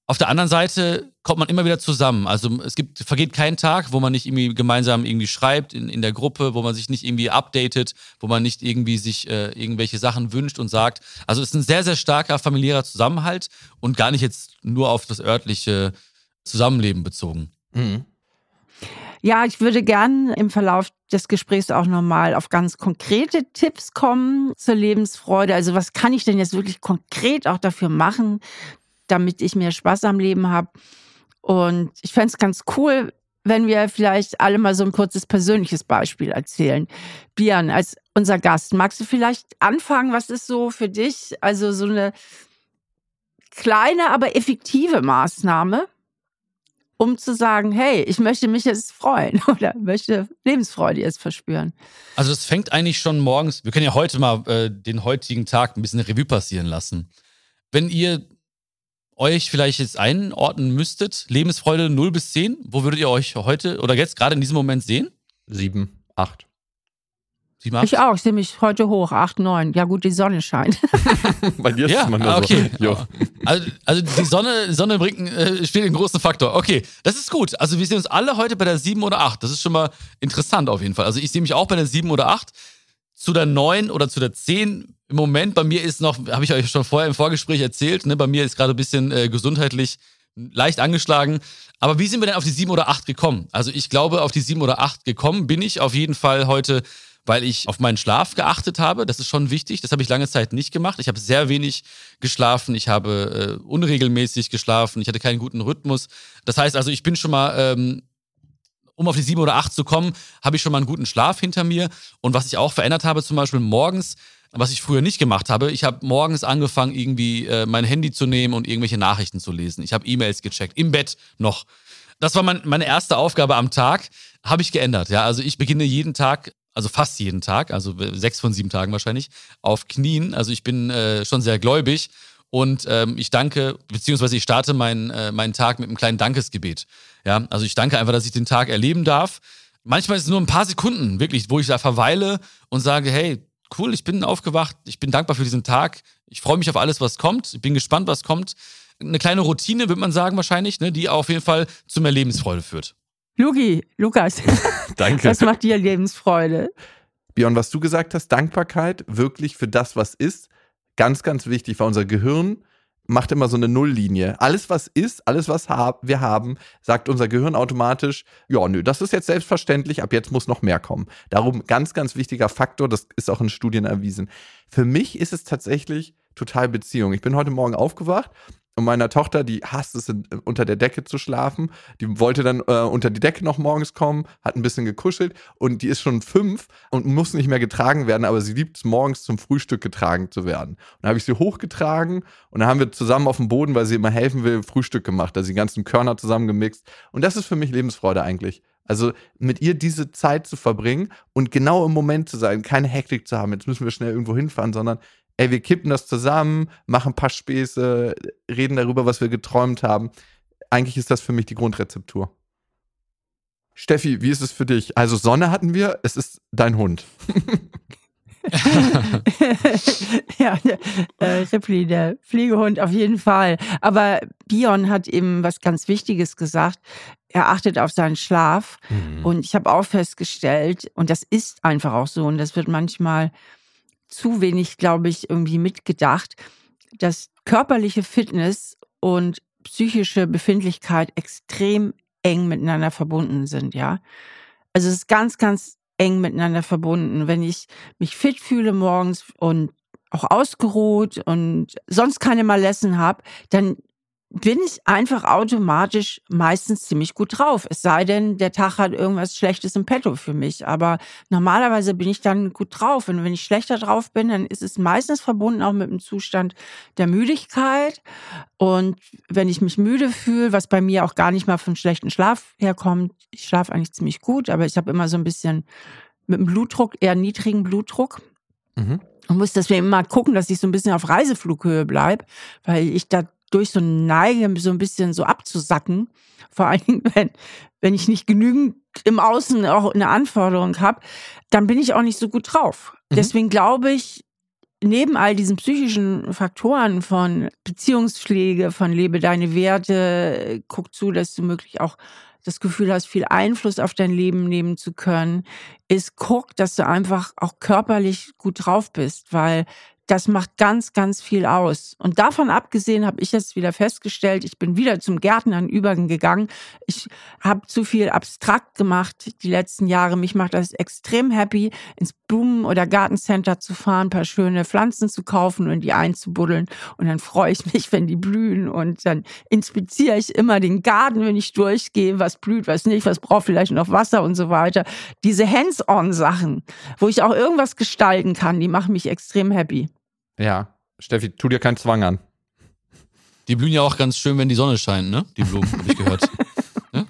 Auf der anderen Seite kommt man immer wieder zusammen. Also es gibt, vergeht kein Tag, wo man nicht irgendwie gemeinsam irgendwie schreibt in, in der Gruppe, wo man sich nicht irgendwie updatet, wo man nicht irgendwie sich äh, irgendwelche Sachen wünscht und sagt. Also es ist ein sehr, sehr starker familiärer Zusammenhalt und gar nicht jetzt nur auf das örtliche Zusammenleben bezogen. Mhm. Ja, ich würde gern im Verlauf des Gesprächs auch nochmal auf ganz konkrete Tipps kommen zur Lebensfreude. Also was kann ich denn jetzt wirklich konkret auch dafür machen, damit ich mehr Spaß am Leben habe. Und ich fände es ganz cool, wenn wir vielleicht alle mal so ein kurzes persönliches Beispiel erzählen. Bian, als unser Gast, magst du vielleicht anfangen? Was ist so für dich, also so eine kleine, aber effektive Maßnahme, um zu sagen, hey, ich möchte mich jetzt freuen (laughs) oder möchte Lebensfreude jetzt verspüren? Also das fängt eigentlich schon morgens, wir können ja heute mal äh, den heutigen Tag ein bisschen Revue passieren lassen. Wenn ihr euch vielleicht jetzt einordnen müsstet, Lebensfreude 0 bis 10, wo würdet ihr euch heute oder jetzt gerade in diesem Moment sehen? 7, 8. 7, 8? Ich auch, ich sehe mich heute hoch, 8, 9. Ja gut, die Sonne scheint. (laughs) Bei dir ist ja, man da okay. so. Also, also, die Sonne, die Sonne bringt, äh, spielt einen großen Faktor. Okay, das ist gut. Also wir sehen uns alle heute bei der 7 oder 8. Das ist schon mal interessant auf jeden Fall. Also ich sehe mich auch bei der 7 oder 8 zu der 9 oder zu der 10 im Moment. Bei mir ist noch, habe ich euch schon vorher im Vorgespräch erzählt, ne, bei mir ist gerade ein bisschen äh, gesundheitlich leicht angeschlagen. Aber wie sind wir denn auf die 7 oder 8 gekommen? Also ich glaube, auf die 7 oder 8 gekommen bin ich auf jeden Fall heute, weil ich auf meinen Schlaf geachtet habe. Das ist schon wichtig. Das habe ich lange Zeit nicht gemacht. Ich habe sehr wenig geschlafen. Ich habe äh, unregelmäßig geschlafen. Ich hatte keinen guten Rhythmus. Das heißt also, ich bin schon mal ähm, um auf die sieben oder acht zu kommen, habe ich schon mal einen guten Schlaf hinter mir. Und was ich auch verändert habe, zum Beispiel morgens, was ich früher nicht gemacht habe, ich habe morgens angefangen, irgendwie äh, mein Handy zu nehmen und irgendwelche Nachrichten zu lesen. Ich habe E-Mails gecheckt, im Bett noch. Das war mein, meine erste Aufgabe am Tag, habe ich geändert. Ja, also ich beginne jeden Tag also fast jeden Tag, also sechs von sieben Tagen wahrscheinlich, auf Knien. Also ich bin äh, schon sehr gläubig und ähm, ich danke, beziehungsweise ich starte meinen, äh, meinen Tag mit einem kleinen Dankesgebet. Ja, also ich danke einfach, dass ich den Tag erleben darf. Manchmal ist es nur ein paar Sekunden, wirklich, wo ich da verweile und sage, hey, cool, ich bin aufgewacht, ich bin dankbar für diesen Tag, ich freue mich auf alles, was kommt, ich bin gespannt, was kommt. Eine kleine Routine, würde man sagen, wahrscheinlich, ne, die auf jeden Fall zu mehr Lebensfreude führt. Lugi, Lukas, (laughs) danke. Was macht dir Lebensfreude? Björn, was du gesagt hast, Dankbarkeit wirklich für das, was ist, ganz, ganz wichtig, weil unser Gehirn macht immer so eine Nulllinie. Alles, was ist, alles, was wir haben, sagt unser Gehirn automatisch, ja, nö, das ist jetzt selbstverständlich, ab jetzt muss noch mehr kommen. Darum ganz, ganz wichtiger Faktor, das ist auch in Studien erwiesen. Für mich ist es tatsächlich total Beziehung. Ich bin heute Morgen aufgewacht und meiner Tochter, die hasst es, unter der Decke zu schlafen. Die wollte dann äh, unter die Decke noch morgens kommen, hat ein bisschen gekuschelt und die ist schon fünf und muss nicht mehr getragen werden, aber sie liebt es morgens zum Frühstück getragen zu werden. Und dann habe ich sie hochgetragen und dann haben wir zusammen auf dem Boden, weil sie immer helfen will, Frühstück gemacht, also die ganzen Körner zusammengemixt. Und das ist für mich Lebensfreude eigentlich. Also mit ihr diese Zeit zu verbringen und genau im Moment zu sein, keine Hektik zu haben, jetzt müssen wir schnell irgendwo hinfahren, sondern ey, wir kippen das zusammen, machen ein paar Späße, reden darüber, was wir geträumt haben. Eigentlich ist das für mich die Grundrezeptur. Steffi, wie ist es für dich? Also Sonne hatten wir, es ist dein Hund. (laughs) ja, äh, Ripley, der Fliegehund auf jeden Fall. Aber Bion hat eben was ganz Wichtiges gesagt. Er achtet auf seinen Schlaf. Mhm. Und ich habe auch festgestellt, und das ist einfach auch so, und das wird manchmal zu wenig, glaube ich, irgendwie mitgedacht, dass körperliche Fitness und psychische Befindlichkeit extrem eng miteinander verbunden sind, ja. Also es ist ganz, ganz eng miteinander verbunden. Wenn ich mich fit fühle morgens und auch ausgeruht und sonst keine Malessen habe, dann bin ich einfach automatisch meistens ziemlich gut drauf. Es sei denn, der Tag hat irgendwas Schlechtes im Petto für mich. Aber normalerweise bin ich dann gut drauf. Und wenn ich schlechter drauf bin, dann ist es meistens verbunden auch mit dem Zustand der Müdigkeit. Und wenn ich mich müde fühle, was bei mir auch gar nicht mal von schlechten Schlaf herkommt, ich schlafe eigentlich ziemlich gut, aber ich habe immer so ein bisschen mit dem Blutdruck, eher niedrigen Blutdruck. Mhm. Und muss deswegen immer gucken, dass ich so ein bisschen auf Reiseflughöhe bleibe, weil ich da durch so neige, so ein bisschen so abzusacken. Vor allen Dingen, wenn, wenn ich nicht genügend im Außen auch eine Anforderung habe, dann bin ich auch nicht so gut drauf. Mhm. Deswegen glaube ich, neben all diesen psychischen Faktoren von Beziehungspflege, von lebe deine Werte, guck zu, dass du möglich auch das Gefühl hast, viel Einfluss auf dein Leben nehmen zu können, ist guck, dass du einfach auch körperlich gut drauf bist, weil das macht ganz, ganz viel aus. Und davon abgesehen habe ich jetzt wieder festgestellt, ich bin wieder zum Gärtnern übergegangen. Ich habe zu viel abstrakt gemacht die letzten Jahre. Mich macht das extrem happy, ins Blumen- oder Gartencenter zu fahren, ein paar schöne Pflanzen zu kaufen und die einzubuddeln. Und dann freue ich mich, wenn die blühen. Und dann inspiziere ich immer den Garten, wenn ich durchgehe, was blüht, was nicht, was braucht vielleicht noch Wasser und so weiter. Diese Hands-on-Sachen, wo ich auch irgendwas gestalten kann, die machen mich extrem happy. Ja, Steffi, tu dir keinen Zwang an. Die blühen ja auch ganz schön, wenn die Sonne scheint, ne? Die Blumen, habe ich gehört. (laughs) Ja?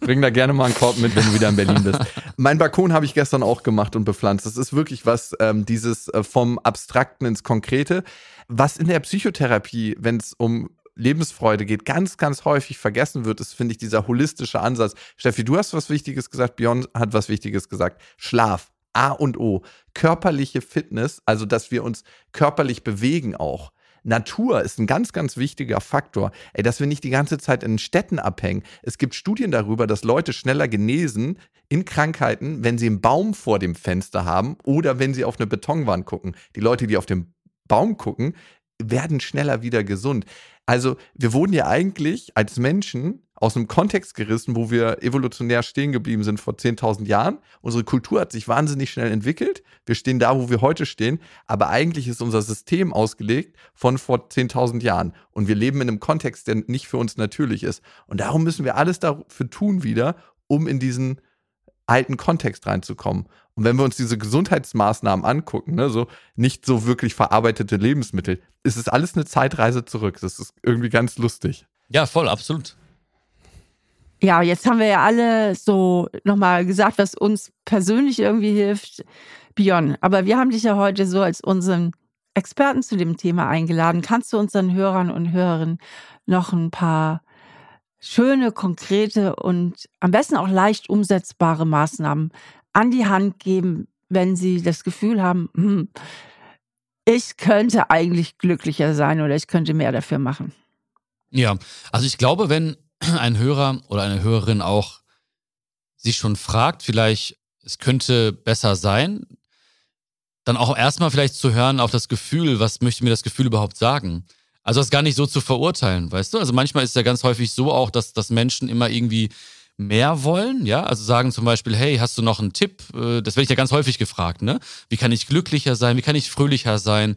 Bring da gerne mal einen Korb mit, wenn du wieder in Berlin bist. mein Balkon habe ich gestern auch gemacht und bepflanzt. Das ist wirklich was, ähm, dieses äh, vom Abstrakten ins Konkrete. Was in der Psychotherapie, wenn es um Lebensfreude geht, ganz, ganz häufig vergessen wird, ist, finde ich, dieser holistische Ansatz. Steffi, du hast was Wichtiges gesagt, Björn hat was Wichtiges gesagt. Schlaf. A und O. Körperliche Fitness, also dass wir uns körperlich bewegen auch. Natur ist ein ganz, ganz wichtiger Faktor. Ey, dass wir nicht die ganze Zeit in Städten abhängen. Es gibt Studien darüber, dass Leute schneller genesen in Krankheiten, wenn sie einen Baum vor dem Fenster haben oder wenn sie auf eine Betonwand gucken. Die Leute, die auf den Baum gucken, werden schneller wieder gesund. Also wir wurden ja eigentlich als Menschen aus einem Kontext gerissen, wo wir evolutionär stehen geblieben sind vor 10.000 Jahren. Unsere Kultur hat sich wahnsinnig schnell entwickelt. Wir stehen da, wo wir heute stehen. Aber eigentlich ist unser System ausgelegt von vor 10.000 Jahren. Und wir leben in einem Kontext, der nicht für uns natürlich ist. Und darum müssen wir alles dafür tun wieder, um in diesen alten Kontext reinzukommen. Und wenn wir uns diese Gesundheitsmaßnahmen angucken, ne, so nicht so wirklich verarbeitete Lebensmittel, ist es alles eine Zeitreise zurück. Das ist irgendwie ganz lustig. Ja, voll, absolut. Ja, jetzt haben wir ja alle so nochmal gesagt, was uns persönlich irgendwie hilft, Bion. Aber wir haben dich ja heute so als unseren Experten zu dem Thema eingeladen. Kannst du unseren Hörern und Hörerinnen noch ein paar schöne, konkrete und am besten auch leicht umsetzbare Maßnahmen an die Hand geben, wenn sie das Gefühl haben, hm, ich könnte eigentlich glücklicher sein oder ich könnte mehr dafür machen? Ja, also ich glaube, wenn ein Hörer oder eine Hörerin auch sich schon fragt, vielleicht, es könnte besser sein, dann auch erstmal vielleicht zu hören auf das Gefühl, was möchte mir das Gefühl überhaupt sagen? Also das gar nicht so zu verurteilen, weißt du? Also manchmal ist es ja ganz häufig so auch, dass, dass Menschen immer irgendwie mehr wollen, ja? Also sagen zum Beispiel, hey, hast du noch einen Tipp? Äh, das werde ich ja ganz häufig gefragt, ne? Wie kann ich glücklicher sein? Wie kann ich fröhlicher sein?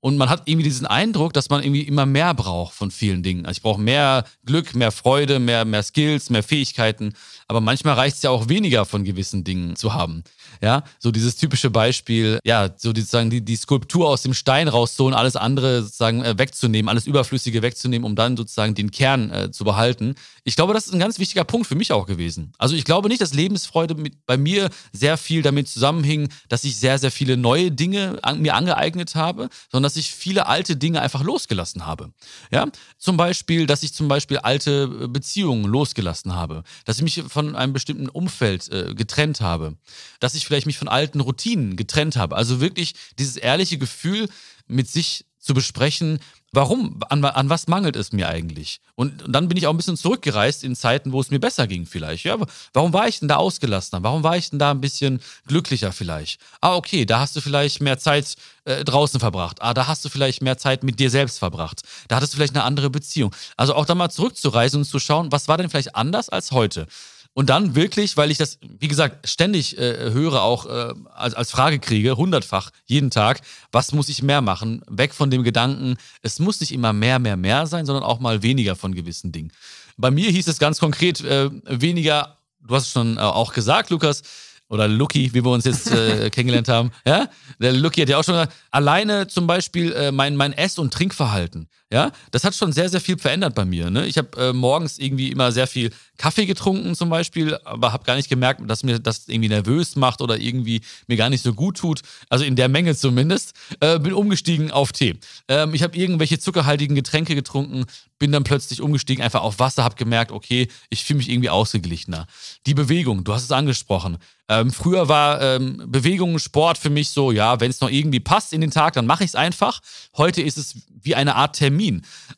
Und man hat irgendwie diesen Eindruck, dass man irgendwie immer mehr braucht von vielen Dingen. Also ich brauche mehr Glück, mehr Freude, mehr, mehr Skills, mehr Fähigkeiten. Aber manchmal reicht es ja auch weniger von gewissen Dingen zu haben. Ja, so dieses typische Beispiel, ja, so sozusagen die, die Skulptur aus dem Stein rauszuholen, alles andere sozusagen äh, wegzunehmen, alles Überflüssige wegzunehmen, um dann sozusagen den Kern äh, zu behalten. Ich glaube, das ist ein ganz wichtiger Punkt für mich auch gewesen. Also ich glaube nicht, dass Lebensfreude mit, bei mir sehr viel damit zusammenhing, dass ich sehr, sehr viele neue Dinge an, mir angeeignet habe, sondern dass ich viele alte Dinge einfach losgelassen habe. Ja, zum Beispiel, dass ich zum Beispiel alte äh, Beziehungen losgelassen habe, dass ich mich von einem bestimmten Umfeld äh, getrennt habe, dass ich vielleicht mich von alten Routinen getrennt habe. Also wirklich dieses ehrliche Gefühl, mit sich zu besprechen, warum, an, an was mangelt es mir eigentlich? Und, und, dann bin ich auch ein bisschen zurückgereist in Zeiten, wo es mir besser ging vielleicht. Ja, warum war ich denn da ausgelassener? Warum war ich denn da ein bisschen glücklicher vielleicht? Ah, okay, da hast du vielleicht mehr Zeit äh, draußen verbracht. Ah, da hast du vielleicht mehr Zeit mit dir selbst verbracht. Da hattest du vielleicht eine andere Beziehung. Also auch da mal zurückzureisen und zu schauen, was war denn vielleicht anders als heute? Und dann wirklich, weil ich das, wie gesagt, ständig äh, höre, auch äh, als, als Frage kriege, hundertfach, jeden Tag, was muss ich mehr machen? Weg von dem Gedanken, es muss nicht immer mehr, mehr, mehr sein, sondern auch mal weniger von gewissen Dingen. Bei mir hieß es ganz konkret äh, weniger, du hast es schon äh, auch gesagt, Lukas, oder Lucky, wie wir uns jetzt äh, (laughs) kennengelernt haben. Ja, der Lucky hat ja auch schon gesagt, alleine zum Beispiel äh, mein, mein Ess- und Trinkverhalten. Ja, das hat schon sehr, sehr viel verändert bei mir. Ne? Ich habe äh, morgens irgendwie immer sehr viel Kaffee getrunken zum Beispiel, aber habe gar nicht gemerkt, dass mir das irgendwie nervös macht oder irgendwie mir gar nicht so gut tut. Also in der Menge zumindest. Äh, bin umgestiegen auf Tee. Ähm, ich habe irgendwelche zuckerhaltigen Getränke getrunken, bin dann plötzlich umgestiegen einfach auf Wasser, habe gemerkt, okay, ich fühle mich irgendwie ausgeglichener. Die Bewegung, du hast es angesprochen. Ähm, früher war ähm, Bewegung, Sport für mich so, ja, wenn es noch irgendwie passt in den Tag, dann mache ich es einfach. Heute ist es wie eine Art Termin.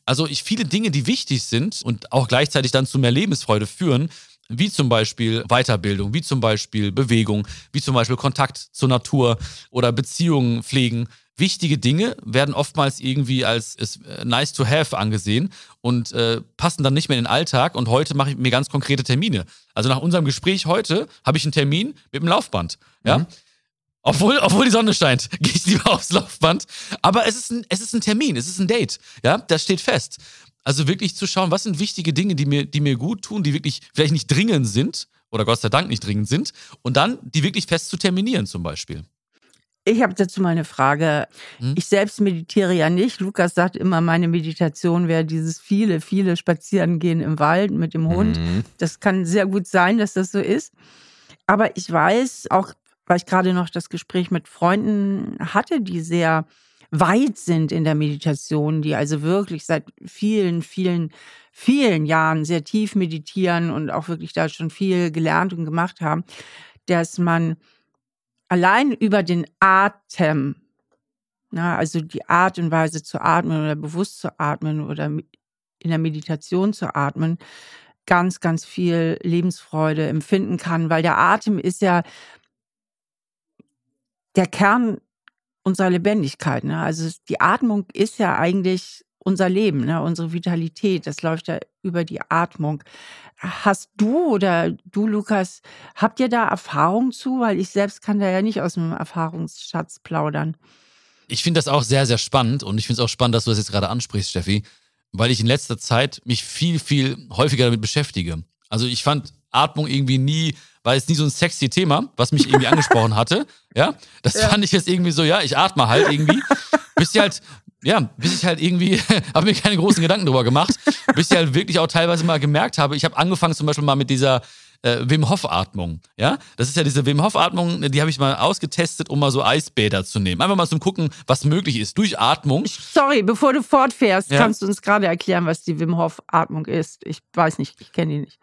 Also ich viele Dinge, die wichtig sind und auch gleichzeitig dann zu mehr Lebensfreude führen, wie zum Beispiel Weiterbildung, wie zum Beispiel Bewegung, wie zum Beispiel Kontakt zur Natur oder Beziehungen pflegen, wichtige Dinge werden oftmals irgendwie als äh, nice to have angesehen und äh, passen dann nicht mehr in den Alltag. Und heute mache ich mir ganz konkrete Termine. Also nach unserem Gespräch heute habe ich einen Termin mit dem Laufband. Ja. Mhm. Obwohl, obwohl die Sonne scheint, (laughs) gehe ich lieber aufs Laufband. Aber es ist, ein, es ist ein Termin, es ist ein Date. Ja, das steht fest. Also wirklich zu schauen, was sind wichtige Dinge, die mir, die mir gut tun, die wirklich vielleicht nicht dringend sind oder Gott sei Dank nicht dringend sind. Und dann die wirklich fest zu terminieren zum Beispiel. Ich habe dazu mal eine Frage. Hm? Ich selbst meditiere ja nicht. Lukas sagt immer, meine Meditation wäre dieses viele, viele Spazierengehen im Wald mit dem Hund. Mhm. Das kann sehr gut sein, dass das so ist. Aber ich weiß, auch weil ich gerade noch das Gespräch mit Freunden hatte, die sehr weit sind in der Meditation, die also wirklich seit vielen, vielen, vielen Jahren sehr tief meditieren und auch wirklich da schon viel gelernt und gemacht haben, dass man allein über den Atem, na, also die Art und Weise zu atmen oder bewusst zu atmen oder in der Meditation zu atmen, ganz, ganz viel Lebensfreude empfinden kann, weil der Atem ist ja der Kern unserer Lebendigkeit. Ne? Also die Atmung ist ja eigentlich unser Leben, ne? unsere Vitalität. Das läuft ja über die Atmung. Hast du oder du, Lukas, habt ihr da Erfahrung zu? Weil ich selbst kann da ja nicht aus dem Erfahrungsschatz plaudern. Ich finde das auch sehr, sehr spannend und ich finde es auch spannend, dass du das jetzt gerade ansprichst, Steffi, weil ich in letzter Zeit mich viel, viel häufiger damit beschäftige. Also ich fand Atmung irgendwie nie, war jetzt nie so ein sexy Thema, was mich irgendwie angesprochen hatte. Ja, das ja. fand ich jetzt irgendwie so, ja, ich atme halt irgendwie. Bis ich halt ja, bis ich halt irgendwie, (laughs) habe mir keine großen Gedanken drüber gemacht, bis ich halt wirklich auch teilweise mal gemerkt habe, ich habe angefangen zum Beispiel mal mit dieser äh, Wim Hof Atmung, ja, das ist ja diese Wim Hof Atmung, die habe ich mal ausgetestet, um mal so Eisbäder zu nehmen, einfach mal zum gucken, was möglich ist durch Atmung. Sorry, bevor du fortfährst, ja. kannst du uns gerade erklären, was die Wim Hof Atmung ist? Ich weiß nicht, ich kenne die nicht.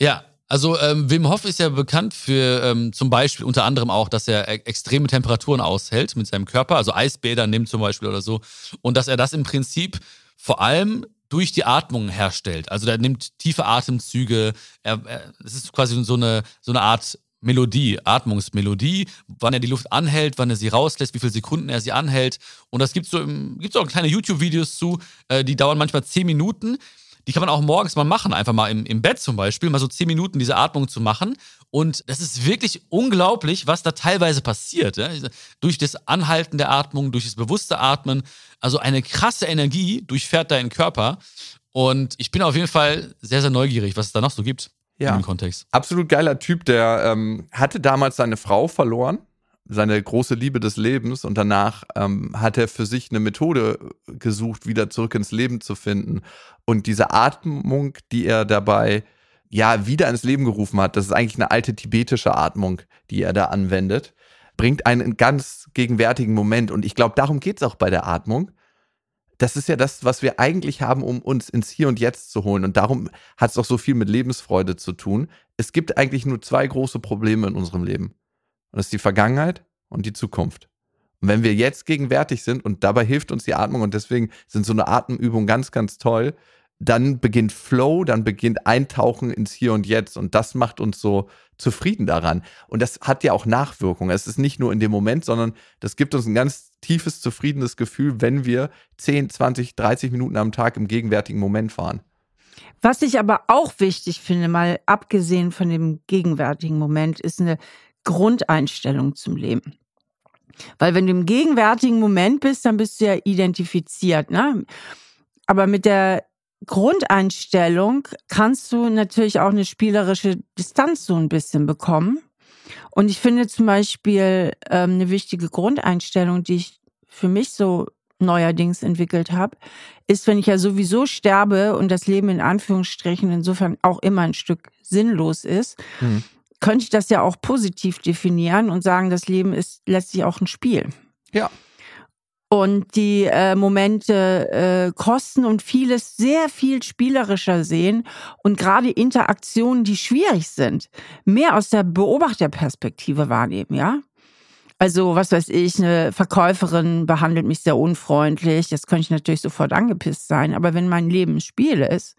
Ja, also ähm, Wim Hof ist ja bekannt für ähm, zum Beispiel unter anderem auch, dass er e extreme Temperaturen aushält mit seinem Körper, also Eisbäder nimmt zum Beispiel oder so, und dass er das im Prinzip vor allem durch die Atmung herstellt. Also er nimmt tiefe Atemzüge, er, er, es ist quasi so eine, so eine Art Melodie, Atmungsmelodie, wann er die Luft anhält, wann er sie rauslässt, wie viele Sekunden er sie anhält. Und das gibt so, gibt's auch kleine YouTube-Videos zu, äh, die dauern manchmal zehn Minuten die kann man auch morgens mal machen, einfach mal im, im Bett zum Beispiel, mal so zehn Minuten diese Atmung zu machen. Und das ist wirklich unglaublich, was da teilweise passiert. Ja? Durch das Anhalten der Atmung, durch das bewusste Atmen. Also eine krasse Energie durchfährt deinen Körper. Und ich bin auf jeden Fall sehr, sehr neugierig, was es da noch so gibt ja. im Kontext. Absolut geiler Typ, der ähm, hatte damals seine Frau verloren, seine große Liebe des Lebens und danach ähm, hat er für sich eine Methode gesucht, wieder zurück ins Leben zu finden. Und diese Atmung, die er dabei ja wieder ins Leben gerufen hat, das ist eigentlich eine alte tibetische Atmung, die er da anwendet, bringt einen ganz gegenwärtigen Moment. Und ich glaube, darum geht es auch bei der Atmung das ist ja das, was wir eigentlich haben, um uns ins Hier und Jetzt zu holen. Und darum hat es auch so viel mit Lebensfreude zu tun. Es gibt eigentlich nur zwei große Probleme in unserem Leben. Und das ist die Vergangenheit und die Zukunft. Und wenn wir jetzt gegenwärtig sind und dabei hilft uns die Atmung und deswegen sind so eine Atemübung ganz, ganz toll, dann beginnt Flow, dann beginnt Eintauchen ins Hier und Jetzt und das macht uns so zufrieden daran. Und das hat ja auch Nachwirkungen. Es ist nicht nur in dem Moment, sondern das gibt uns ein ganz tiefes, zufriedenes Gefühl, wenn wir 10, 20, 30 Minuten am Tag im gegenwärtigen Moment fahren. Was ich aber auch wichtig finde, mal abgesehen von dem gegenwärtigen Moment, ist eine Grundeinstellung zum Leben. Weil wenn du im gegenwärtigen Moment bist, dann bist du ja identifiziert. Ne? Aber mit der Grundeinstellung kannst du natürlich auch eine spielerische Distanz so ein bisschen bekommen. Und ich finde zum Beispiel ähm, eine wichtige Grundeinstellung, die ich für mich so neuerdings entwickelt habe, ist, wenn ich ja sowieso sterbe und das Leben in Anführungsstrichen insofern auch immer ein Stück sinnlos ist, mhm. Könnte ich das ja auch positiv definieren und sagen, das Leben ist letztlich auch ein Spiel. Ja und die äh, Momente äh, kosten und vieles sehr viel spielerischer sehen und gerade Interaktionen, die schwierig sind, mehr aus der Beobachterperspektive wahrnehmen, ja? Also, was weiß ich, eine Verkäuferin behandelt mich sehr unfreundlich, das könnte ich natürlich sofort angepisst sein, aber wenn mein Leben ein Spiel ist,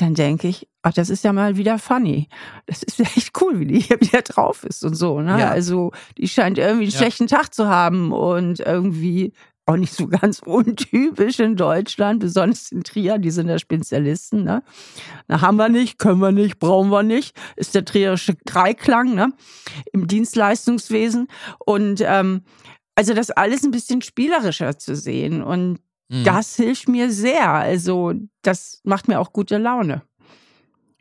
dann denke ich, ach, das ist ja mal wieder funny. Das ist ja (laughs) echt cool, wie die hier wieder drauf ist und so. Ne? Ja. Also die scheint irgendwie einen ja. schlechten Tag zu haben und irgendwie auch nicht so (laughs) ganz untypisch in Deutschland, besonders in Trier, die sind ja Spezialisten. Ne? Na, haben wir nicht, können wir nicht, brauchen wir nicht, ist der trierische Dreiklang ne? im Dienstleistungswesen. Und ähm, also das alles ein bisschen spielerischer zu sehen. Und mhm. das hilft mir sehr. Also das macht mir auch gute Laune.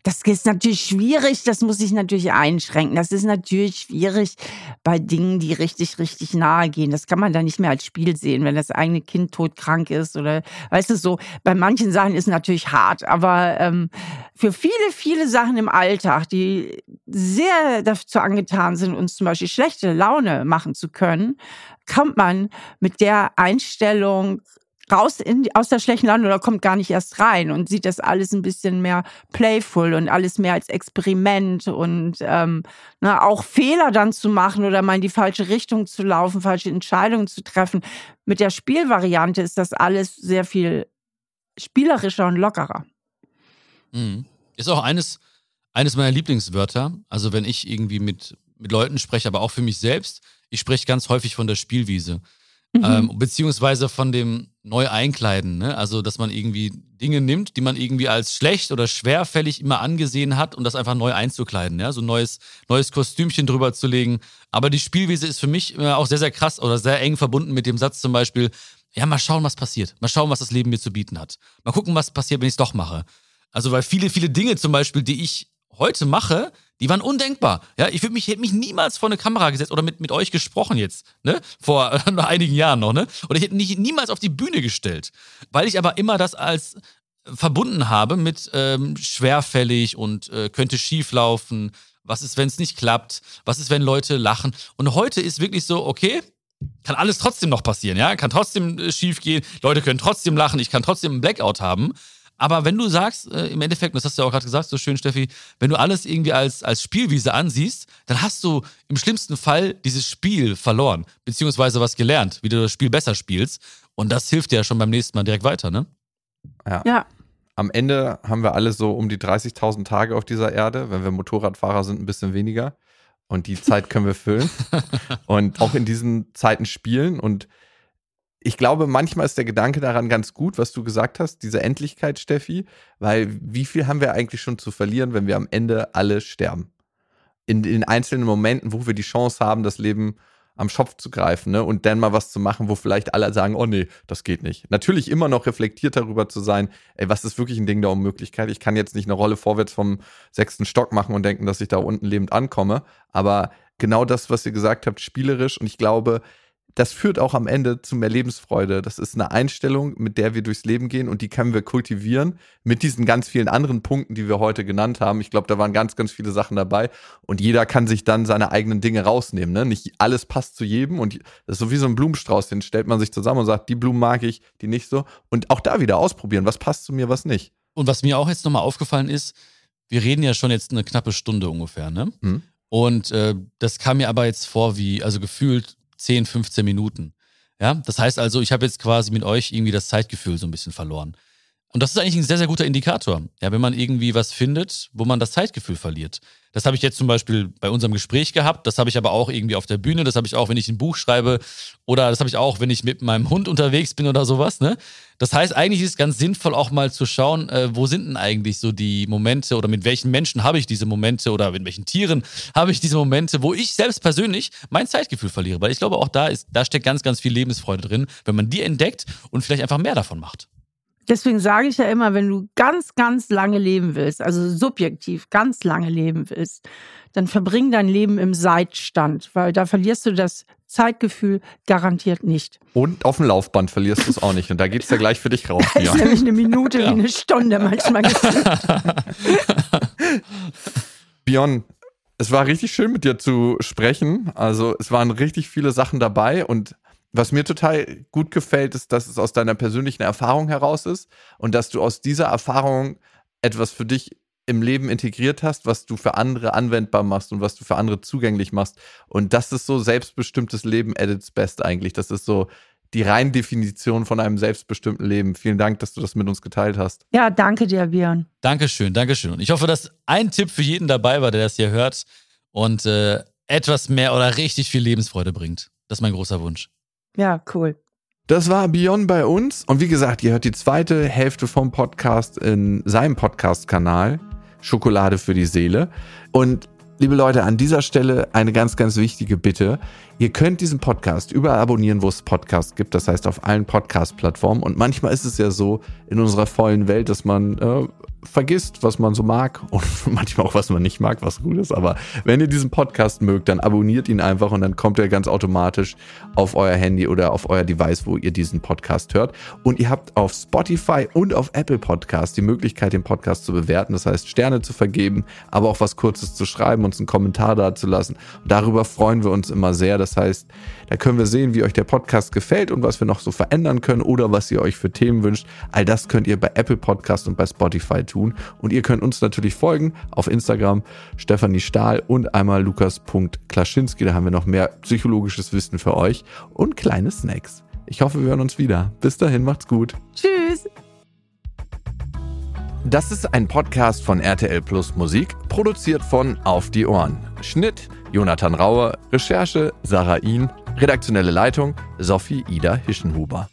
Das ist natürlich schwierig, das muss ich natürlich einschränken. Das ist natürlich schwierig bei Dingen, die richtig, richtig nahe gehen. Das kann man dann nicht mehr als Spiel sehen, wenn das eigene Kind todkrank ist oder, weißt du, so. Bei manchen Sachen ist es natürlich hart, aber ähm, für viele, viele Sachen im Alltag, die sehr dazu angetan sind, uns zum Beispiel schlechte Laune machen zu können, kommt man mit der Einstellung raus in, aus der schlechten Laune oder kommt gar nicht erst rein und sieht das alles ein bisschen mehr playful und alles mehr als Experiment und ähm, na, ne, auch Fehler dann zu machen oder mal in die falsche Richtung zu laufen, falsche Entscheidungen zu treffen. Mit der Spielvariante ist das alles sehr viel spielerischer und lockerer. Mhm. Ist auch eines, eines meiner Lieblingswörter. Also wenn ich irgendwie mit, mit Leuten spreche, aber auch für mich selbst, ich spreche ganz häufig von der Spielwiese. Mhm. Ähm, beziehungsweise von dem Neu-Einkleiden. Ne? Also, dass man irgendwie Dinge nimmt, die man irgendwie als schlecht oder schwerfällig immer angesehen hat und das einfach neu einzukleiden. Ja? So ein neues, neues Kostümchen drüber zu legen. Aber die Spielwiese ist für mich auch sehr, sehr krass oder sehr eng verbunden mit dem Satz zum Beispiel, ja, mal schauen, was passiert. Mal schauen, was das Leben mir zu bieten hat. Mal gucken, was passiert, wenn ich es doch mache. Also, weil viele, viele Dinge zum Beispiel, die ich heute mache, die waren undenkbar. Ja, ich würde mich, hätte mich niemals vor eine Kamera gesetzt oder mit, mit euch gesprochen jetzt, ne? Vor (laughs) äh, einigen Jahren noch, ne? Oder ich hätte mich niemals auf die Bühne gestellt. Weil ich aber immer das als verbunden habe mit ähm, schwerfällig und äh, könnte schief laufen. Was ist, wenn es nicht klappt? Was ist, wenn Leute lachen? Und heute ist wirklich so, okay, kann alles trotzdem noch passieren, ja? Kann trotzdem äh, schief gehen. Leute können trotzdem lachen. Ich kann trotzdem einen Blackout haben. Aber wenn du sagst, äh, im Endeffekt, das hast du ja auch gerade gesagt, so schön, Steffi, wenn du alles irgendwie als, als Spielwiese ansiehst, dann hast du im schlimmsten Fall dieses Spiel verloren, beziehungsweise was gelernt, wie du das Spiel besser spielst. Und das hilft dir ja schon beim nächsten Mal direkt weiter, ne? Ja. ja. Am Ende haben wir alle so um die 30.000 Tage auf dieser Erde. Wenn wir Motorradfahrer sind, ein bisschen weniger. Und die Zeit können wir füllen. (laughs) und auch in diesen Zeiten spielen. Und ich glaube, manchmal ist der Gedanke daran ganz gut, was du gesagt hast, diese Endlichkeit, Steffi, weil wie viel haben wir eigentlich schon zu verlieren, wenn wir am Ende alle sterben? In den einzelnen Momenten, wo wir die Chance haben, das Leben am Schopf zu greifen ne? und dann mal was zu machen, wo vielleicht alle sagen, oh nee, das geht nicht. Natürlich immer noch reflektiert darüber zu sein, ey, was ist wirklich ein Ding der Unmöglichkeit? Ich kann jetzt nicht eine Rolle vorwärts vom sechsten Stock machen und denken, dass ich da unten lebend ankomme, aber genau das, was ihr gesagt habt, spielerisch und ich glaube, das führt auch am Ende zu mehr Lebensfreude. Das ist eine Einstellung, mit der wir durchs Leben gehen und die können wir kultivieren mit diesen ganz vielen anderen Punkten, die wir heute genannt haben. Ich glaube, da waren ganz, ganz viele Sachen dabei und jeder kann sich dann seine eigenen Dinge rausnehmen. Ne? Nicht alles passt zu jedem und das ist so wie so ein Blumenstrauß, den stellt man sich zusammen und sagt, die Blumen mag ich, die nicht so. Und auch da wieder ausprobieren, was passt zu mir, was nicht. Und was mir auch jetzt nochmal aufgefallen ist, wir reden ja schon jetzt eine knappe Stunde ungefähr, ne? Hm. Und äh, das kam mir aber jetzt vor wie, also gefühlt 10, 15 Minuten. Ja, das heißt also, ich habe jetzt quasi mit euch irgendwie das Zeitgefühl so ein bisschen verloren. Und das ist eigentlich ein sehr, sehr guter Indikator. Ja, wenn man irgendwie was findet, wo man das Zeitgefühl verliert. Das habe ich jetzt zum Beispiel bei unserem Gespräch gehabt. Das habe ich aber auch irgendwie auf der Bühne. Das habe ich auch, wenn ich ein Buch schreibe. Oder das habe ich auch, wenn ich mit meinem Hund unterwegs bin oder sowas. Ne? Das heißt, eigentlich ist es ganz sinnvoll, auch mal zu schauen, äh, wo sind denn eigentlich so die Momente oder mit welchen Menschen habe ich diese Momente oder mit welchen Tieren habe ich diese Momente, wo ich selbst persönlich mein Zeitgefühl verliere. Weil ich glaube, auch da, ist, da steckt ganz, ganz viel Lebensfreude drin, wenn man die entdeckt und vielleicht einfach mehr davon macht. Deswegen sage ich ja immer, wenn du ganz, ganz lange leben willst, also subjektiv ganz lange leben willst, dann verbring dein Leben im Seitstand, weil da verlierst du das Zeitgefühl garantiert nicht. Und auf dem Laufband verlierst du es auch nicht. Und da geht es ja gleich für dich raus. (laughs) Das ist nämlich eine Minute ja. wie eine Stunde manchmal. (laughs) Björn, es war richtig schön mit dir zu sprechen. Also es waren richtig viele Sachen dabei und was mir total gut gefällt, ist, dass es aus deiner persönlichen Erfahrung heraus ist und dass du aus dieser Erfahrung etwas für dich im Leben integriert hast, was du für andere anwendbar machst und was du für andere zugänglich machst. Und das ist so selbstbestimmtes Leben at its best eigentlich. Das ist so die rein Definition von einem selbstbestimmten Leben. Vielen Dank, dass du das mit uns geteilt hast. Ja, danke dir, Björn. Dankeschön, Dankeschön. Und ich hoffe, dass ein Tipp für jeden dabei war, der das hier hört und äh, etwas mehr oder richtig viel Lebensfreude bringt. Das ist mein großer Wunsch. Ja, cool. Das war Beyond bei uns. Und wie gesagt, ihr hört die zweite Hälfte vom Podcast in seinem Podcast-Kanal Schokolade für die Seele. Und liebe Leute, an dieser Stelle eine ganz, ganz wichtige Bitte. Ihr könnt diesen Podcast überall abonnieren, wo es Podcasts gibt, das heißt auf allen Podcast-Plattformen. Und manchmal ist es ja so in unserer vollen Welt, dass man äh, vergisst, was man so mag (laughs) und manchmal auch, was man nicht mag, was gut ist. Aber wenn ihr diesen Podcast mögt, dann abonniert ihn einfach und dann kommt er ganz automatisch auf euer Handy oder auf euer Device, wo ihr diesen Podcast hört. Und ihr habt auf Spotify und auf Apple Podcast die Möglichkeit, den Podcast zu bewerten. Das heißt, Sterne zu vergeben, aber auch was Kurzes zu schreiben, uns einen Kommentar da zu lassen. Und darüber freuen wir uns immer sehr. Das heißt, da können wir sehen, wie euch der Podcast gefällt und was wir noch so verändern können oder was ihr euch für Themen wünscht. All das könnt ihr bei Apple Podcast und bei Spotify tun. Und ihr könnt uns natürlich folgen auf Instagram Stefanie Stahl und einmal lukas.klaschinski. Da haben wir noch mehr psychologisches Wissen für euch und kleine Snacks. Ich hoffe, wir hören uns wieder. Bis dahin, macht's gut. Tschüss. Das ist ein Podcast von RTL Plus Musik, produziert von Auf die Ohren. Schnitt Jonathan Rauer, Recherche Sarah Ihn, redaktionelle Leitung Sophie Ida Hischenhuber.